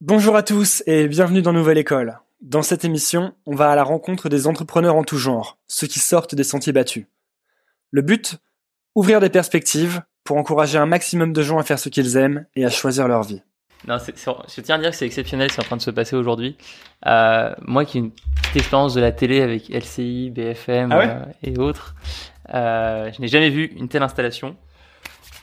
Bonjour à tous et bienvenue dans Nouvelle École. Dans cette émission, on va à la rencontre des entrepreneurs en tout genre, ceux qui sortent des sentiers battus. Le but Ouvrir des perspectives pour encourager un maximum de gens à faire ce qu'ils aiment et à choisir leur vie. Non, je tiens à dire que c'est exceptionnel, c'est en train de se passer aujourd'hui. Euh, moi qui ai une petite expérience de la télé avec LCI, BFM Ah ouais euh, et autres, euh, je n'ai jamais vu une telle installation.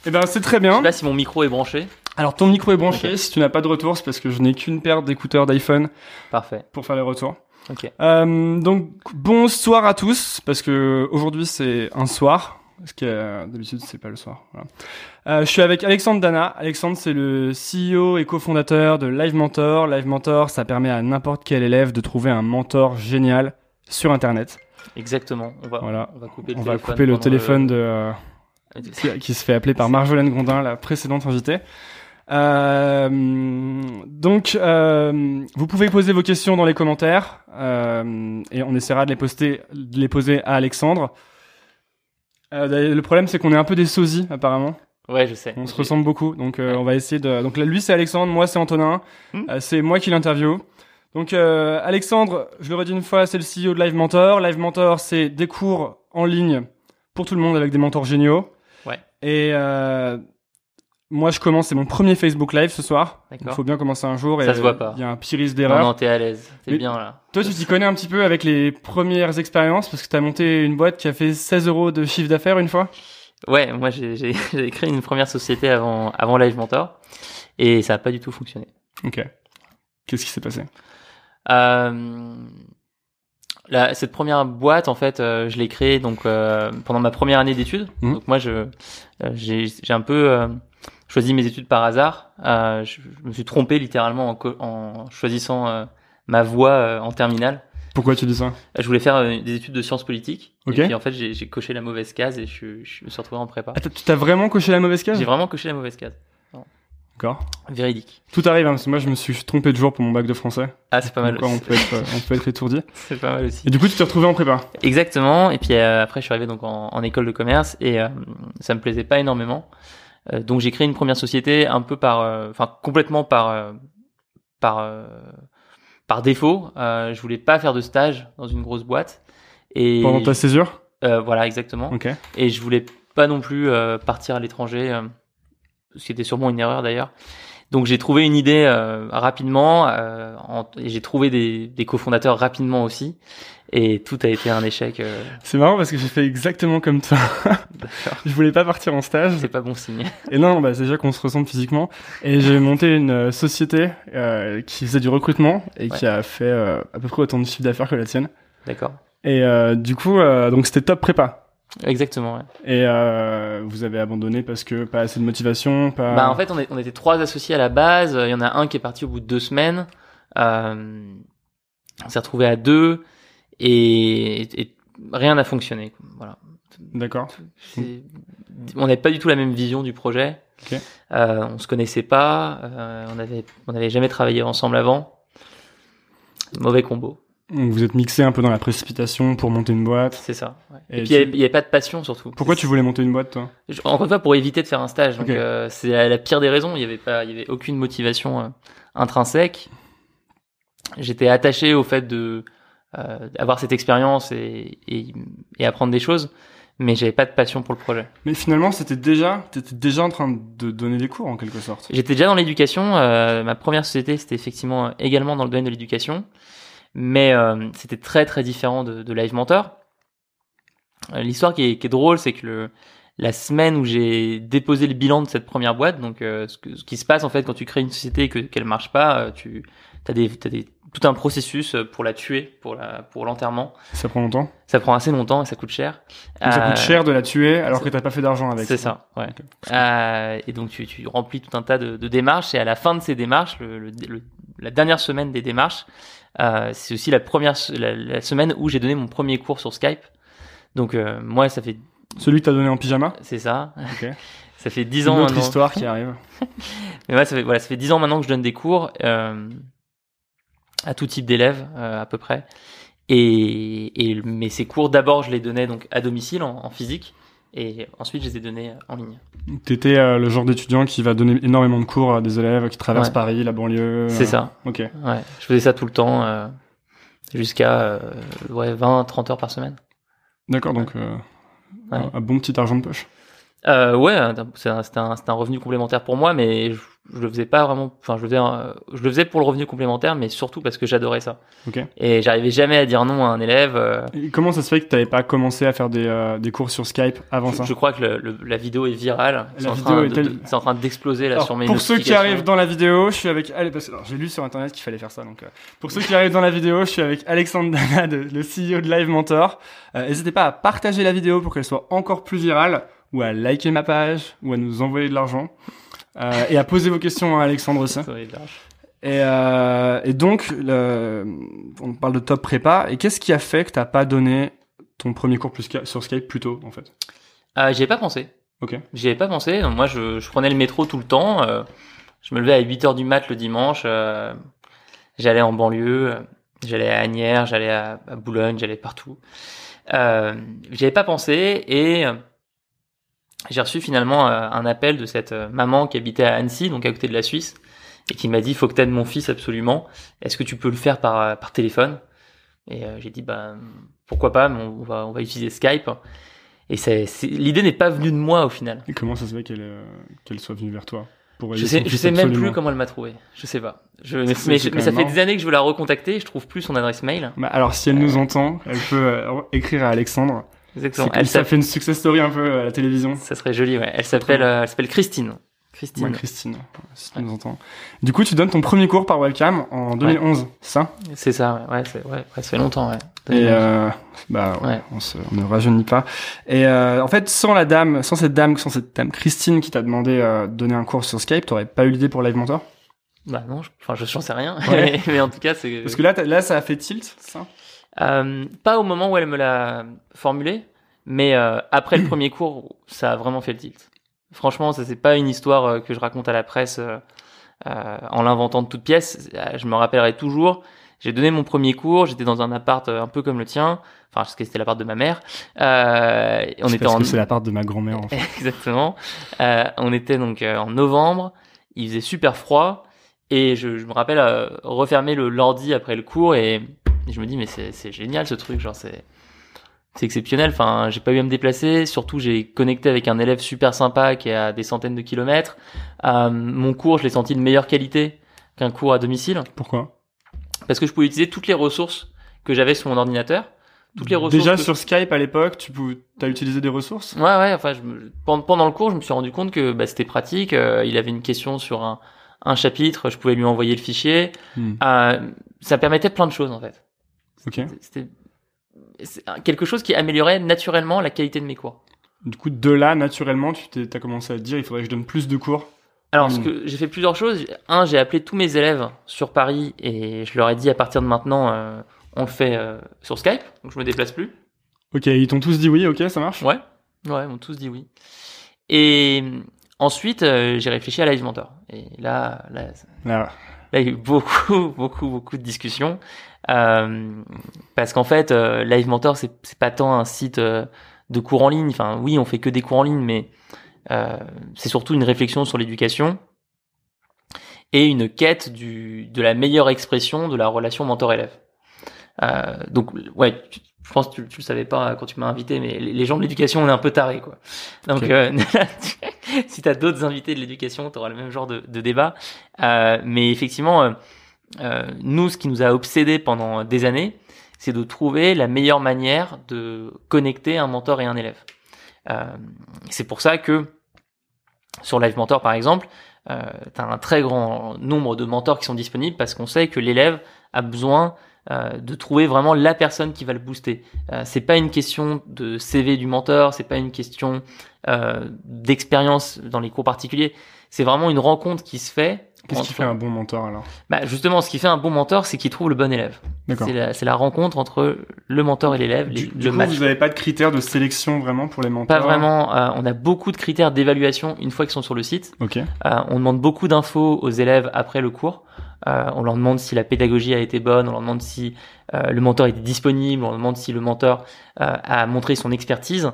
Eh ben c'est très Je bien. sais pas si mon micro est branché. Alors ton micro est branché. Si tu n'as pas de retour, c'est parce que je n'ai qu'une paire d'écouteurs d'iPhone Parfait. pour faire les retours. Ok. Euh, donc bonsoir à tous parce que aujourd'hui c'est un soir. Parce que euh, d'habitude c'est pas le soir. Voilà. Euh, je suis avec Alexandre Dana. Alexandre c'est le CEO et cofondateur de Live Mentor. Live Mentor ça permet à n'importe quel élève de trouver un mentor génial sur Internet. Exactement. On va, Voilà. on va couper le On va téléphone. couper le pendant téléphone de euh, qui- qui se fait appeler par Marjolaine Gondin, la précédente invitée. Euh, donc, euh, vous pouvez poser vos questions dans les commentaires euh, et on essaiera de les, poster, de les poser à Alexandre. Euh, le problème, c'est qu'on est un peu des sosies, apparemment. Ouais, je sais. On se ressemble beaucoup, donc euh, Ouais. on va essayer de. Donc là, lui, c'est Alexandre, moi, c'est Antonin. Hmm. Euh, c'est moi qui l'interview. Donc, euh, Alexandre, je le redis une fois, c'est le CEO de Live Mentor. Live Mentor, c'est des cours en ligne pour tout le monde avec des mentors géniaux. Ouais. Et euh, moi, je commence, c'est mon premier Facebook Live ce soir. Il faut bien commencer un jour. Ça et se voit pas. Il y a un petit risque Non, d'erreur. non, t'es à l'aise. T'es bien là. Toi, tu t'y connais un petit peu avec les premières expériences parce que tu as monté une boîte qui a fait 16 euros de chiffre d'affaires une fois? Ouais, moi j'ai créé une première société avant, avant Live Mentor et ça a pas du tout fonctionné. Ok. Qu'est-ce qui s'est passé? Euh, la- cette première boîte, en fait, euh, je l'ai créée donc euh, pendant ma première année d'études. Mhm. Donc moi, je euh, j'ai un peu choisi mes études par hasard. Euh, je, je me suis trompé littéralement en, choisissant euh, ma voie euh, en terminale. Pourquoi tu dis ça? Je voulais faire des études de sciences politiques. Et puis en fait, j'ai coché la mauvaise case et je, je me suis retrouvé en prépa. Ah, Tu t'as vraiment coché la mauvaise case? J'ai vraiment coché la mauvaise case. D'accord. Véridique. Tout arrive, hein, parce que moi je me suis trompé de jour pour mon bac de français. Ah, c'est pas mal. On, peut être, on peut être étourdi. C'est pas mal aussi. Et du coup, tu t'es retrouvé en prépa? Exactement. Et puis euh, après, je suis arrivé donc en, en école de commerce et euh, ça me plaisait pas énormément. Euh, donc j'ai créé une première société un peu par, euh, enfin complètement par euh, par par défaut. Je voulais pas faire de stage dans une grosse boîte. Et Pendant ta césure? Voilà exactement. Ok. Et je voulais pas non plus partir à l'étranger, ce qui était sûrement une erreur d'ailleurs. Donc j'ai trouvé une idée euh, rapidement euh, en- et j'ai trouvé des, des cofondateurs rapidement aussi. Et tout a été un échec. euh, C'est marrant parce que j'ai fait exactement comme toi. Je voulais pas partir en stage. C'est pas bon signe. Et non, bah, c'est déjà qu'on se ressemble physiquement. Et j'ai monté une euh, société euh, qui faisait du recrutement et qui a fait euh, à peu près autant de chiffre d'affaires que la tienne. D'accord. Et euh, du coup, euh, donc c'était top prépa. Exactement. Ouais. Et euh, vous avez abandonné parce que pas assez de motivation, pas. Bah en fait on, est- on était trois associés à la base. Il y en a un qui est parti au bout de deux semaines. Euh, on s'est retrouvé à deux et, et rien n'a fonctionné. Voilà. D'accord. On n'avait pas du tout la même vision du projet. Ok. Euh, on se connaissait pas. euh, on avait on n'avait jamais travaillé ensemble avant. Mauvais combo. Donc vous êtes mixé un peu dans la précipitation pour monter une boîte. C'est ça. ouais. Et Et, puis tu- il y avait- il y avait pas de passion surtout. Pourquoi tu voulais monter une boîte, toi? Je- Encore une fois, pour éviter de faire un stage. Donc, euh, c'est la, la pire des raisons. Il y avait pas, il y avait aucune motivation euh, intrinsèque. J'étais attaché au fait de avoir cette expérience et, et, et apprendre des choses, mais j'avais pas de passion pour le projet. Mais finalement, c'était déjà, t'étais déjà en train de donner des cours en quelque sorte. J'étais déjà dans l'éducation. euh, ma première société, c'était effectivement également dans le domaine de l'éducation, mais euh, c'était très très différent de, de Live Mentor. Euh, L'histoire qui est, qui est drôle, c'est que le, la semaine où j'ai déposé le bilan de cette première boîte, donc euh, ce, que- ce qui se passe en fait quand tu crées une société et que qu'elle marche pas, euh, tu as des, t'as des tout un processus euh, pour la tuer, pour la pour l'enterrement. Ça prend longtemps? Ça prend assez longtemps et ça coûte cher. Donc ça Euh, coûte cher de la tuer alors que t'as pas fait d'argent avec. c'est ça, ouais. Euh, et donc tu, tu remplis tout un tas de, de démarches et à la fin de ces démarches, le, le- le- la dernière semaine des démarches, euh, c'est aussi la première la, la semaine où j'ai donné mon premier cours sur Skype. Donc euh, moi ça fait Celui que t'as donné en pyjama? c'est ça, Ok. ça fait dix Une ans autre maintenant. histoire qui arrive. Mais ouais, ça fait voilà ça fait dix ans maintenant que je donne des cours euh, à tout type d'élèves euh, à peu près. Et, et mais ces cours d'abord je les donnais donc à domicile en, en physique Et ensuite, je les ai donnés en ligne. T'étais euh, le genre d'étudiant qui va donner énormément de cours à des élèves qui traversent Ouais. Paris, la banlieue. C'est euh, ça. Ok. Ouais, je faisais ça tout le temps, euh, jusqu'à ouais, 20, 30 heures par semaine. D'accord, donc Ouais. un, un bon petit argent de poche. Euh, ouais, c'est un- c'était un, c'était un revenu complémentaire pour moi, mais je, je le faisais pas vraiment. Enfin, je le faisais, euh, je le faisais pour le revenu complémentaire, mais surtout parce que j'adorais ça. Ok. Et j'arrivais jamais à dire non à un élève. euh, Et comment ça se fait que t'avais pas commencé à faire des, euh, des cours sur Skype avant je, ça je crois que le- le- la vidéo est virale. C'est La en, vidéo train est de- en train d'exploser là Alors, sur mes pour ceux qui arrivent dans la vidéo, je suis avec j'ai lu sur internet qu'il fallait faire ça donc euh, pour ceux qui arrivent dans la vidéo, je suis avec Alexandre Dana, de- le CEO de Live Mentor. Euh, N'hésitez pas à partager la vidéo pour qu'elle soit encore plus virale ou à liker ma page ou à nous envoyer de l'argent Euh, et à poser vos questions à Alexandre aussi. Et, euh, et donc le, on parle de top prépa et qu'est-ce qui a fait que t'as pas donné ton premier cours plus sur Skype plus tôt en fait? Euh, J'y ai pas pensé. Ok. J'y avais pas pensé. Donc, moi, je, je prenais le métro tout le temps. euh, je me levais à 8 heures du mat le dimanche. j'allais en banlieue. J'allais à Agnières, j'allais à, à Boulogne, j'allais partout. Euh, J'y avais pas pensé et j'ai reçu finalement euh, un appel de cette euh, maman qui habitait à Annecy, donc à côté de la Suisse, et qui m'a dit faut que t'aides mon fils absolument. Est-ce que tu peux le faire par euh, par téléphone? Et euh, j'ai dit bah pourquoi pas, mais on va on va utiliser Skype. Et c'est l'idée n'est pas venue de moi au final. Et comment ça se fait qu'elle euh, qu'elle soit venue vers toi pour Je sais, je sais même plus comment elle m'a trouvé. Je sais pas. Je, mais, ça fait des années que je veux la recontacter. Je trouve plus son adresse mail. Bah, alors si elle nous entend, elle peut écrire à Alexandre. Exactement. C'est- Elle ça fait une success story un peu à la télévision. ça serait joli. Ouais. Elle s'appelle, euh, elle s'appelle Christine. Christine. Ouais, Christine, si tu nous entends. Du coup, tu donnes ton premier cours par webcam en 2011, ça? C'est ça. Ouais. Ouais, c'est- ouais, ouais, ça fait longtemps. Ouais. Et euh, bah ouais, Ouais. On, se, on ne rajeunit pas. Et euh, en fait, sans la dame, sans cette dame, sans cette dame Christine qui t'a demandé euh, de donner un cours sur Skype, t'aurais pas eu l'idée pour Live Mentor? Bah non. je- Enfin, je j'en sais rien. Ouais. mais en tout cas, c'est. Parce que là, là, ça a fait tilt, ça? Euh, pas au moment où elle me l'a formulé, mais euh, après le premier cours, ça a vraiment fait le tilt. Franchement, ça c'est pas une histoire euh, que je raconte à la presse euh, en l'inventant de toutes pièces. Je me rappellerai toujours. J'ai donné mon premier cours. J'étais dans un appart un peu comme le tien. Enfin, parce que c'était l'appart de ma mère. Euh, on était Parce en que c'est la part de ma grand-mère, en fait. exactement. Euh, on était donc euh, en novembre. Il faisait super froid et je, je me rappelle euh, refermer le l'ordi après le cours et, et je me dis mais c'est génial ce truc genre c'est c'est exceptionnel. Enfin j'ai pas eu à me déplacer. Surtout j'ai connecté avec un élève super sympa qui est à des centaines de kilomètres. Euh, mon cours je l'ai senti de meilleure qualité qu'un cours à domicile Pourquoi? Parce que je pouvais utiliser toutes les ressources que j'avais sur mon ordinateur. Toutes les ressources Déjà que- sur Skype à l'époque, tu pou- as utilisé des ressources? Ouais, ouais. Enfin, je me- pendant, le cours, je me suis rendu compte que bah, c'était pratique. Euh, il avait une question sur un, un chapitre, je pouvais lui envoyer le fichier. Hmm. Euh, ça permettait plein de choses en fait. Ok. C'était quelque chose qui améliorait naturellement la qualité de mes cours. Du coup, de là, naturellement, tu t'as commencé à te dire, il faudrait que je donne plus de cours? Alors, Hmm. ce que j'ai fait plusieurs choses. Un, j'ai appelé tous mes élèves sur Paris et je leur ai dit à partir de maintenant, euh, on le fait euh, sur Skype, donc je me déplace plus. Ok, ils t'ont tous dit oui, ok, ça marche? Ouais, ouais, ils m'ont tous dit oui. Et ensuite, euh, j'ai réfléchi à Live Mentor. Et là, là, Là, Là, il y a eu beaucoup, beaucoup, beaucoup de discussions. Euh, parce qu'en fait, euh, Live Mentor, c'est c'est pas tant un site euh, de cours en ligne. Enfin, oui, on fait que des cours en ligne, mais euh, c'est surtout une réflexion sur l'éducation et une quête du, de la meilleure expression de la relation mentor-élève. Euh, donc, ouais, je pense que tu, tu le savais pas quand tu m'as invité, mais les gens de l'éducation, on est un peu tarés, quoi. Donc, euh, si tu as d'autres invités de l'éducation, tu auras le même genre de, de débat. Euh, mais effectivement, euh, nous, ce qui nous a obsédé pendant des années, c'est de trouver la meilleure manière de connecter un mentor et un élève. Euh, c'est pour ça que sur Live Mentor, par exemple, euh, tu as un très grand nombre de mentors qui sont disponibles parce qu'on sait que l'élève a besoin euh, de trouver vraiment la personne qui va le booster. Euh, c'est pas une question de CV du mentor, c'est pas une question euh, d'expérience dans les cours particuliers. C'est vraiment une rencontre qui se fait. Qu'est-ce qui fait un bon mentor alors? Bah, justement, ce qui fait un bon mentor, c'est qu'il trouve le bon élève. D'accord. C'est la, la rencontre entre le mentor et l'élève, le coup, match. vous n'avez pas de critères de sélection vraiment pour les mentors? Pas vraiment. euh, on a beaucoup de critères d'évaluation une fois qu'ils sont sur le site. Ok. Euh, on demande beaucoup d'infos aux élèves après le cours. Euh, on leur demande si la pédagogie a été bonne, on leur demande si euh, le mentor est disponible, on leur demande si le mentor euh, a montré son expertise.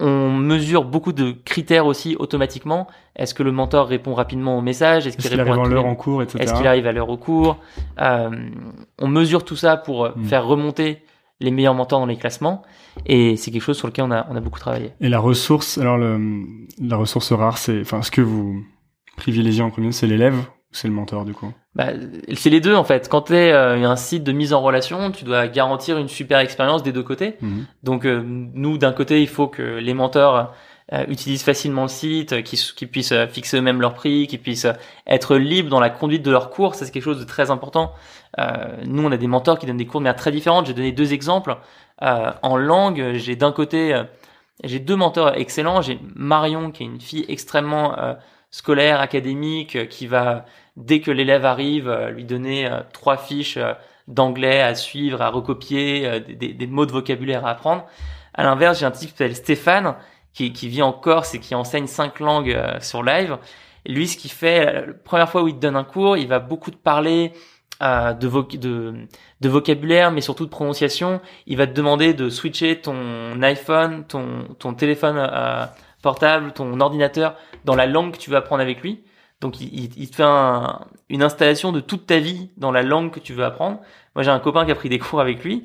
On mesure beaucoup de critères aussi automatiquement. Est-ce que le mentor répond rapidement au message? Est-ce qu'il arrive à l'heure en cours, etc. Est-ce qu'il arrive à l'heure au cours? On mesure tout ça pour euh, Mm. faire remonter les meilleurs mentors dans les classements. Et c'est quelque chose sur lequel on a, on a beaucoup travaillé. Et la ressource, alors le, la ressource rare, c'est, enfin, ce que vous privilégiez en premier, c'est l'élève ou c'est le mentor du coup? Bah, c'est les deux en fait. Quand tu es un site de mise en relation, tu dois garantir une super expérience des deux côtés. Mhm. Donc euh, nous, d'un côté, il faut que les mentors euh, utilisent facilement le site, euh, qu'ils puissent euh, fixer eux-mêmes leur prix, qu'ils puissent euh, être libres dans la conduite de leurs cours. Ça, c'est quelque chose de très important. Euh, nous, on a des mentors qui donnent des cours de manière très différente. J'ai donné deux exemples. Euh, en langue, j'ai d'un côté, euh, j'ai deux mentors excellents. J'ai Marion, qui est une fille extrêmement euh, scolaire, académique, euh, qui va, dès que l'élève arrive, euh, lui donner euh, trois fiches d'anglais à suivre, à recopier, des, mots de vocabulaire à apprendre. À l'inverse, j'ai un type qui s'appelle Stéphane, qui, qui vit en Corse et qui enseigne cinq langues sur live. Lui, ce qu'il fait, la première fois où il te donne un cours, il va beaucoup te parler de, voc- de, de vocabulaire, mais surtout de prononciation. Il va te demander de switcher ton iPhone, ton, ton téléphone portable, ton ordinateur dans la langue que tu veux apprendre avec lui. Donc, il, te fait un- une installation de toute ta vie dans la langue que tu veux apprendre. Moi, j'ai un copain qui a pris des cours avec lui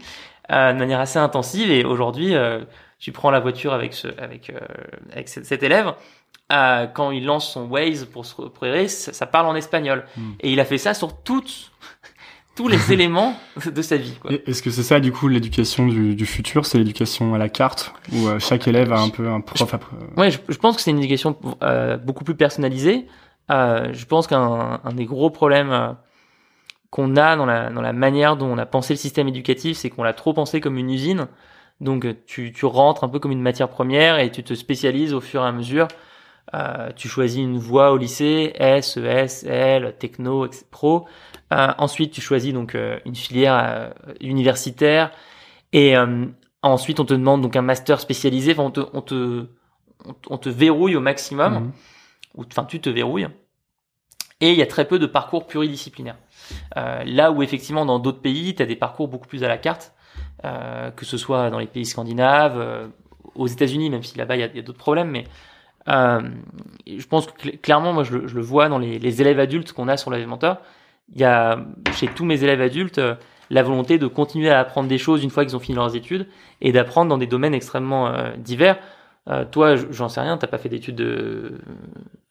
euh, de manière assez intensive et aujourd'hui, euh, tu prends la voiture avec ce, avec, euh, avec cet, élève. quand il lance son Waze pour se repérer, ça, ça parle en espagnol. Hmm. Et il a fait ça sur toutes, tous les éléments de sa vie. Est-ce que c'est ça du coup l'éducation du, du futur? C'est l'éducation à la carte où euh, chaque élève a un peu un prof après Ouais, je, je pense que c'est une éducation euh, beaucoup plus personnalisée. Euh, je pense qu'un un des gros problèmes qu'on a dans la, dans la manière dont on a pensé le système éducatif, c'est qu'on l'a trop pensé comme une usine. Donc tu, tu rentres un peu comme une matière première et tu te spécialises au fur et à mesure. Euh, tu choisis une voie au lycée, S, ES, L, techno, etc., pro. Euh, ensuite, tu choisis donc euh, une filière universitaire et ensuite on te demande donc un master spécialisé. Enfin, on te, on te, on, on te verrouille au maximum, Mhm. ou enfin tu te verrouilles. Et il y a très peu de parcours pluridisciplinaires. Là où effectivement dans d'autres pays, tu as des parcours beaucoup plus à la carte, que ce soit dans les pays scandinaves, aux États-Unis, même si là-bas il y a, il y a d'autres problèmes, mais euh, je pense que cl- clairement, moi je le, je le vois dans les, les élèves adultes qu'on a sur Live Mentor, il y a chez tous mes élèves adultes euh, la volonté de continuer à apprendre des choses une fois qu'ils ont fini leurs études et d'apprendre dans des domaines extrêmement euh, divers. Toi, j'en sais rien, t'as pas fait d'études de,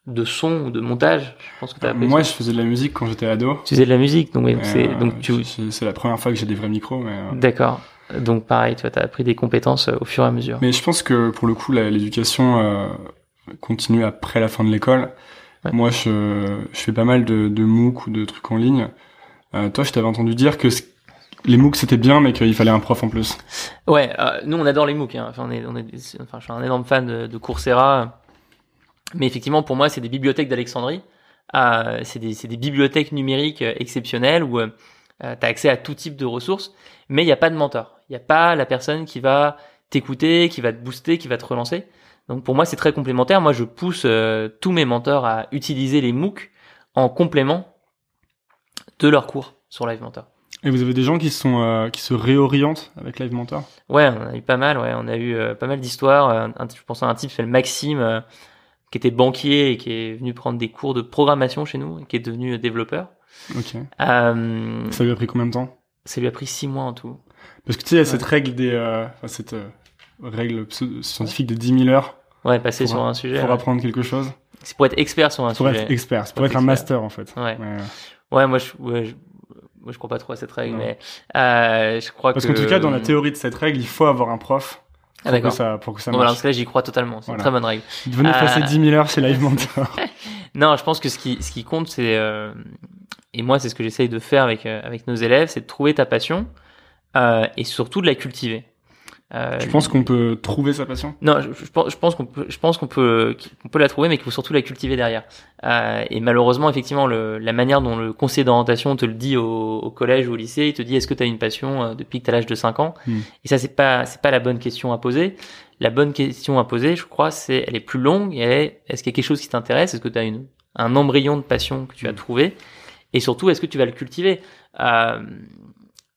de son ou de montage? Je pense que appris Moi, ça. je faisais de la musique quand j'étais ado. tu faisais de la musique, donc, c'est donc tu c'est la première fois que j'ai des vrais micros, d'accord. Donc pareil, tu vois, t'as appris des compétences au fur et à mesure. Mais je pense que pour le coup, l'éducation euh, continue après la fin de l'école. Ouais. Moi, je, je fais pas mal de, de MOOC ou de trucs en ligne. Euh, toi, je t'avais entendu dire que les MOOC c'était bien, mais qu'il fallait un prof en plus. Ouais, euh, nous on adore les MOOC. Hein. Enfin, on est, on est, des- enfin, je suis un énorme fan de, de Coursera. Mais effectivement, pour moi, c'est des bibliothèques d'Alexandrie. Euh, c'est des, bibliothèques numériques exceptionnelles où euh, tu as accès à tout type de ressources, mais il n'y a pas de mentor. Il n'y a pas la personne qui va t'écouter, qui va te booster, qui va te relancer. Donc pour moi, c'est très complémentaire. Moi, je pousse euh, tous mes mentors à utiliser les MOOC en complément de leurs cours sur Live Mentor. Et vous avez des gens qui sont euh, qui se réorientent avec Live Mentor? Ouais, on a eu pas mal, ouais, on a eu euh, pas mal d'histoires. Je pense à un type qui s'appelle Maxime, qui était banquier et qui est venu prendre des cours de programmation chez nous, et qui est devenu développeur. Ok. Ça lui a pris combien de temps? ça lui a pris six mois en tout. Parce que tu sais, il y a Ouais. cette règle des, euh, enfin, cette euh, règle scientifique de 10 000 heures Ouais, passer Pour sur un- sujet. pour ouais. apprendre quelque chose. C'est pour être expert sur un Pour sujet. être expert, c'est pour Pour être un master en fait. Ouais. Ouais. Ouais, moi je, ouais, je, moi je crois pas trop à cette règle, Non. mais euh, je crois Parce que. qu'en tout cas, dans la théorie de cette règle, il faut avoir un prof Ah pour que ça, pour que ça Bon, voilà, marche. parce que là j'y crois totalement. C'est Voilà. une très bonne règle. Venez Euh, passer 10 000 heures chez Live Mentor. Non, je pense que ce qui, ce qui compte, c'est euh, et moi c'est ce que j'essaye de faire avec euh, avec nos élèves, c'est de trouver ta passion et surtout de la cultiver. Euh, Tu penses qu'on peut trouver sa passion? Non, je, je pense, je pense qu'on peut, je pense qu'on peut, qu'on peut la trouver, mais qu'il faut surtout la cultiver derrière. Euh, et malheureusement, effectivement, le, la manière dont le conseiller d'orientation te le dit au, au collège ou au lycée, il te dit est-ce que tu as une passion euh, depuis que tu as l'âge de 5 ans? Hmm. Et ça, c'est pas, c'est pas la bonne question à poser. La bonne question à poser, je crois, c'est, elle est plus longue. Et elle est, est-ce qu'il y a quelque chose qui t'intéresse? Est-ce que tu as une, un embryon de passion que tu as Hmm. trouvé? Et surtout, est-ce que tu vas le cultiver? Euh,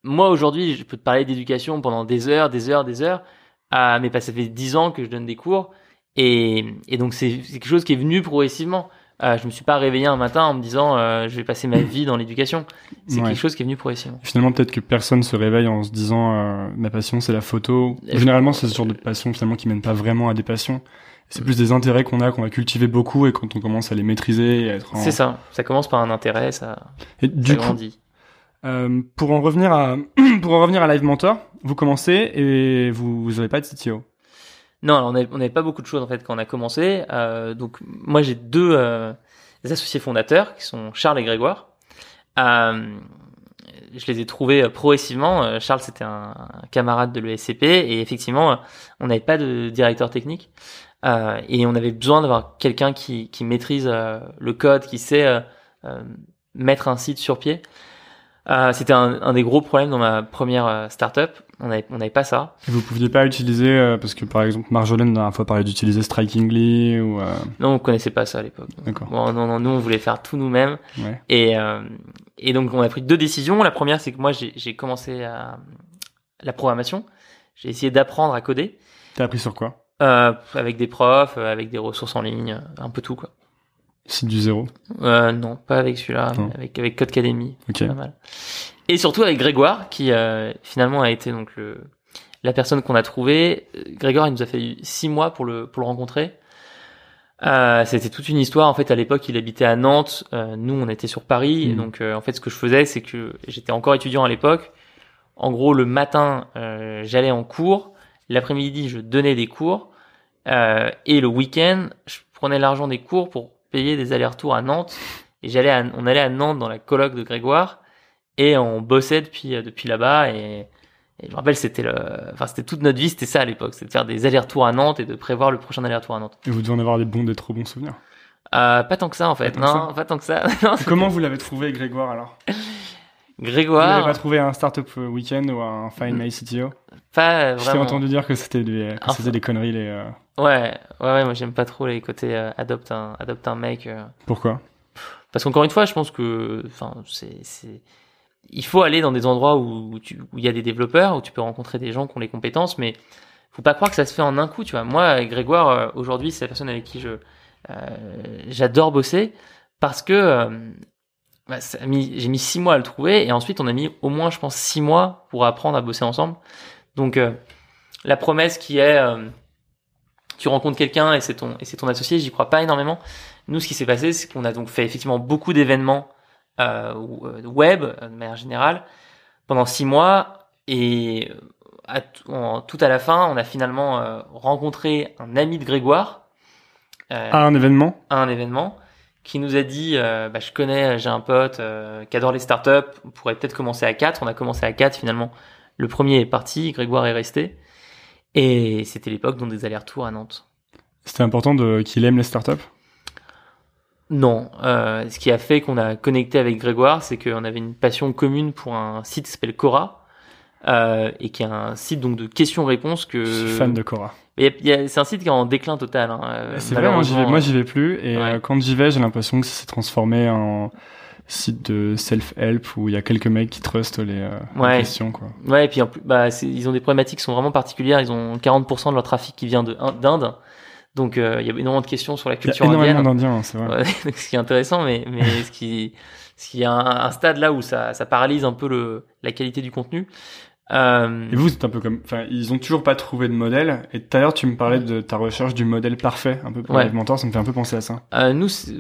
Moi, aujourd'hui, je peux te parler d'éducation pendant des heures, des heures, des heures. Euh, mais pas, ça fait dix ans que je donne des cours. Et, et donc, c'est quelque chose qui est venu progressivement. Euh, je me suis pas réveillé un matin en me disant euh, je vais passer ma vie dans l'éducation. C'est Ouais. quelque chose qui est venu progressivement. Finalement, peut-être que personne se réveille en se disant euh, ma passion c'est la photo. Généralement, c'est ce genre de passion finalement qui mène pas vraiment à des passions. C'est plus des intérêts qu'on a, qu'on va cultiver beaucoup et quand on commence à les maîtriser et à être en... C'est ça. Ça commence par un intérêt, ça, Et ça du coup, grandit. Euh, pour en revenir à pour en revenir à Live Mentor, vous commencez et vous vous avez pas de CTO. Non, on n'avait pas beaucoup de choses en fait quand on a commencé. Euh, donc moi j'ai deux euh, associés fondateurs qui sont Charles et Grégoire. Je les ai trouvés progressivement. Charles c'était un, camarade de l'ESCP et effectivement on n'avait pas de directeur technique et on avait besoin d'avoir quelqu'un qui, maîtrise le code, qui sait mettre un site sur pied. Euh, c'était un, un des gros problèmes dans ma première euh, startup. On n'avait on pas ça. Et vous pouviez pas utiliser euh, parce que par exemple Marjolaine la dernière fois parlait d'utiliser Strikingly ou euh, Non, on connaissait pas ça à l'époque. d'accord. Bon, non, non, nous on voulait faire tout nous-mêmes Ouais. et euh, et donc on a pris deux décisions. La première, c'est que moi j'ai commencé à la programmation. J'ai essayé d'apprendre à coder T'as appris sur quoi? Avec des profs, avec des ressources en ligne, un peu tout quoi. Site du zéro. Euh, non, pas avec celui-là, mais avec avec Codecademy, Ok. pas mal. Et surtout avec Grégoire, qui euh, finalement a été donc le la personne qu'on a trouvée. Grégoire, il nous a fallu six mois pour le pour le rencontrer. Euh, c'était toute une histoire. En fait, à l'époque, il habitait à Nantes. Euh, nous, on était sur Paris. Et Mhm. donc, euh, en fait, ce que je faisais, c'est que j'étais encore étudiant à l'époque. En gros, le matin, euh, j'allais en cours. L'après-midi, je donnais des cours. Euh, et le week-end, je prenais l'argent des cours pour payer des allers-retours à Nantes. Et j'allais, à- on allait à Nantes dans la colloque de Grégoire et on bossait depuis euh, depuis là-bas. Et, et je me rappelle, c'était le, enfin c'était toute notre vie, c'était ça à l'époque, c'était de faire des allers-retours à Nantes et de prévoir le prochain aller-retour à Nantes. Et vous devez en avoir des bons, des trop bons souvenirs. Euh, pas tant que ça en fait, Pas tant que non, pas tant que ça. Non, Comment vous l'avez trouvé Grégoire alors? Vous l'avez Grégoire, pas trouvé un startup week-end ou un Find My CTO pas vraiment. entendu dire que c'était des, Enfin. conneries les. euh, Ouais, ouais, ouais, moi j'aime pas trop les côtés euh, adopte un, adopte un mec. euh, Pourquoi? Parce qu'encore une fois, je pense que, c'est, il faut aller dans des endroits où il y a des développeurs, où tu peux rencontrer des gens qui ont les compétences, mais faut pas croire que ça se fait en un coup, tu vois. Moi, Grégoire, euh, aujourd'hui, c'est la personne avec qui je, j'adore bosser parce que bah, j'ai mis six mois à le trouver et ensuite on a mis au moins, je pense, six mois pour apprendre à bosser ensemble. Donc, euh, la promesse qui est, euh, tu rencontres quelqu'un et c'est ton, et c'est ton associé, j'y crois pas énormément. Nous, ce qui s'est passé, c'est qu'on a donc fait effectivement beaucoup d'événements euh, euh, web euh, de manière générale pendant six mois et euh, à en- tout à la fin, on a finalement euh, rencontré un ami de Grégoire euh, Ah, un événement? à un événement qui nous a dit euh, bah, je connais, j'ai un pote euh, qui adore les startups, on pourrait peut-être commencer à quatre. On a commencé à quatre finalement. Le premier est parti, Grégoire est resté et c'était l'époque dont des allers-retours à Nantes. C'était important de qu'il aime les startups? Non, euh, ce qui a fait qu'on a connecté avec Grégoire, c'est qu'on avait une passion commune pour un site qui s'appelle Cora, euh, et qui est un site donc de questions-réponses que. Je suis fan de Cora. A- C'est un site qui est en déclin total. Hein, euh, C'est vrai, hein, j'y vais- moi vais plus et Ouais. euh, quand j'y vais, j'ai l'impression que ça s'est transformé en site de self-help où il y a quelques mecs qui trustent les, euh, les Ouais. questions quoi. Ouais, et puis en plus, bah, ils ont des problématiques qui sont vraiment particulières. Ils ont 40% de leur trafic qui vient de d'Inde, donc euh, il y a énormément de questions sur la Il y a culture énormément indienne. d'Indiens, c'est vrai. Ouais, ce qui est intéressant, mais, mais ce qui, ce qui a un, un stade là où ça, ça paralyse un peu le, la qualité du contenu. Euh, Et vous, c'est un peu comme, enfin, ils ont toujours pas trouvé de modèle. Et tout à l'heure, tu me parlais de ta recherche du modèle parfait, un peu pour Ouais. Live Mentor, ça me fait un peu penser à ça. euh, nous, c'est-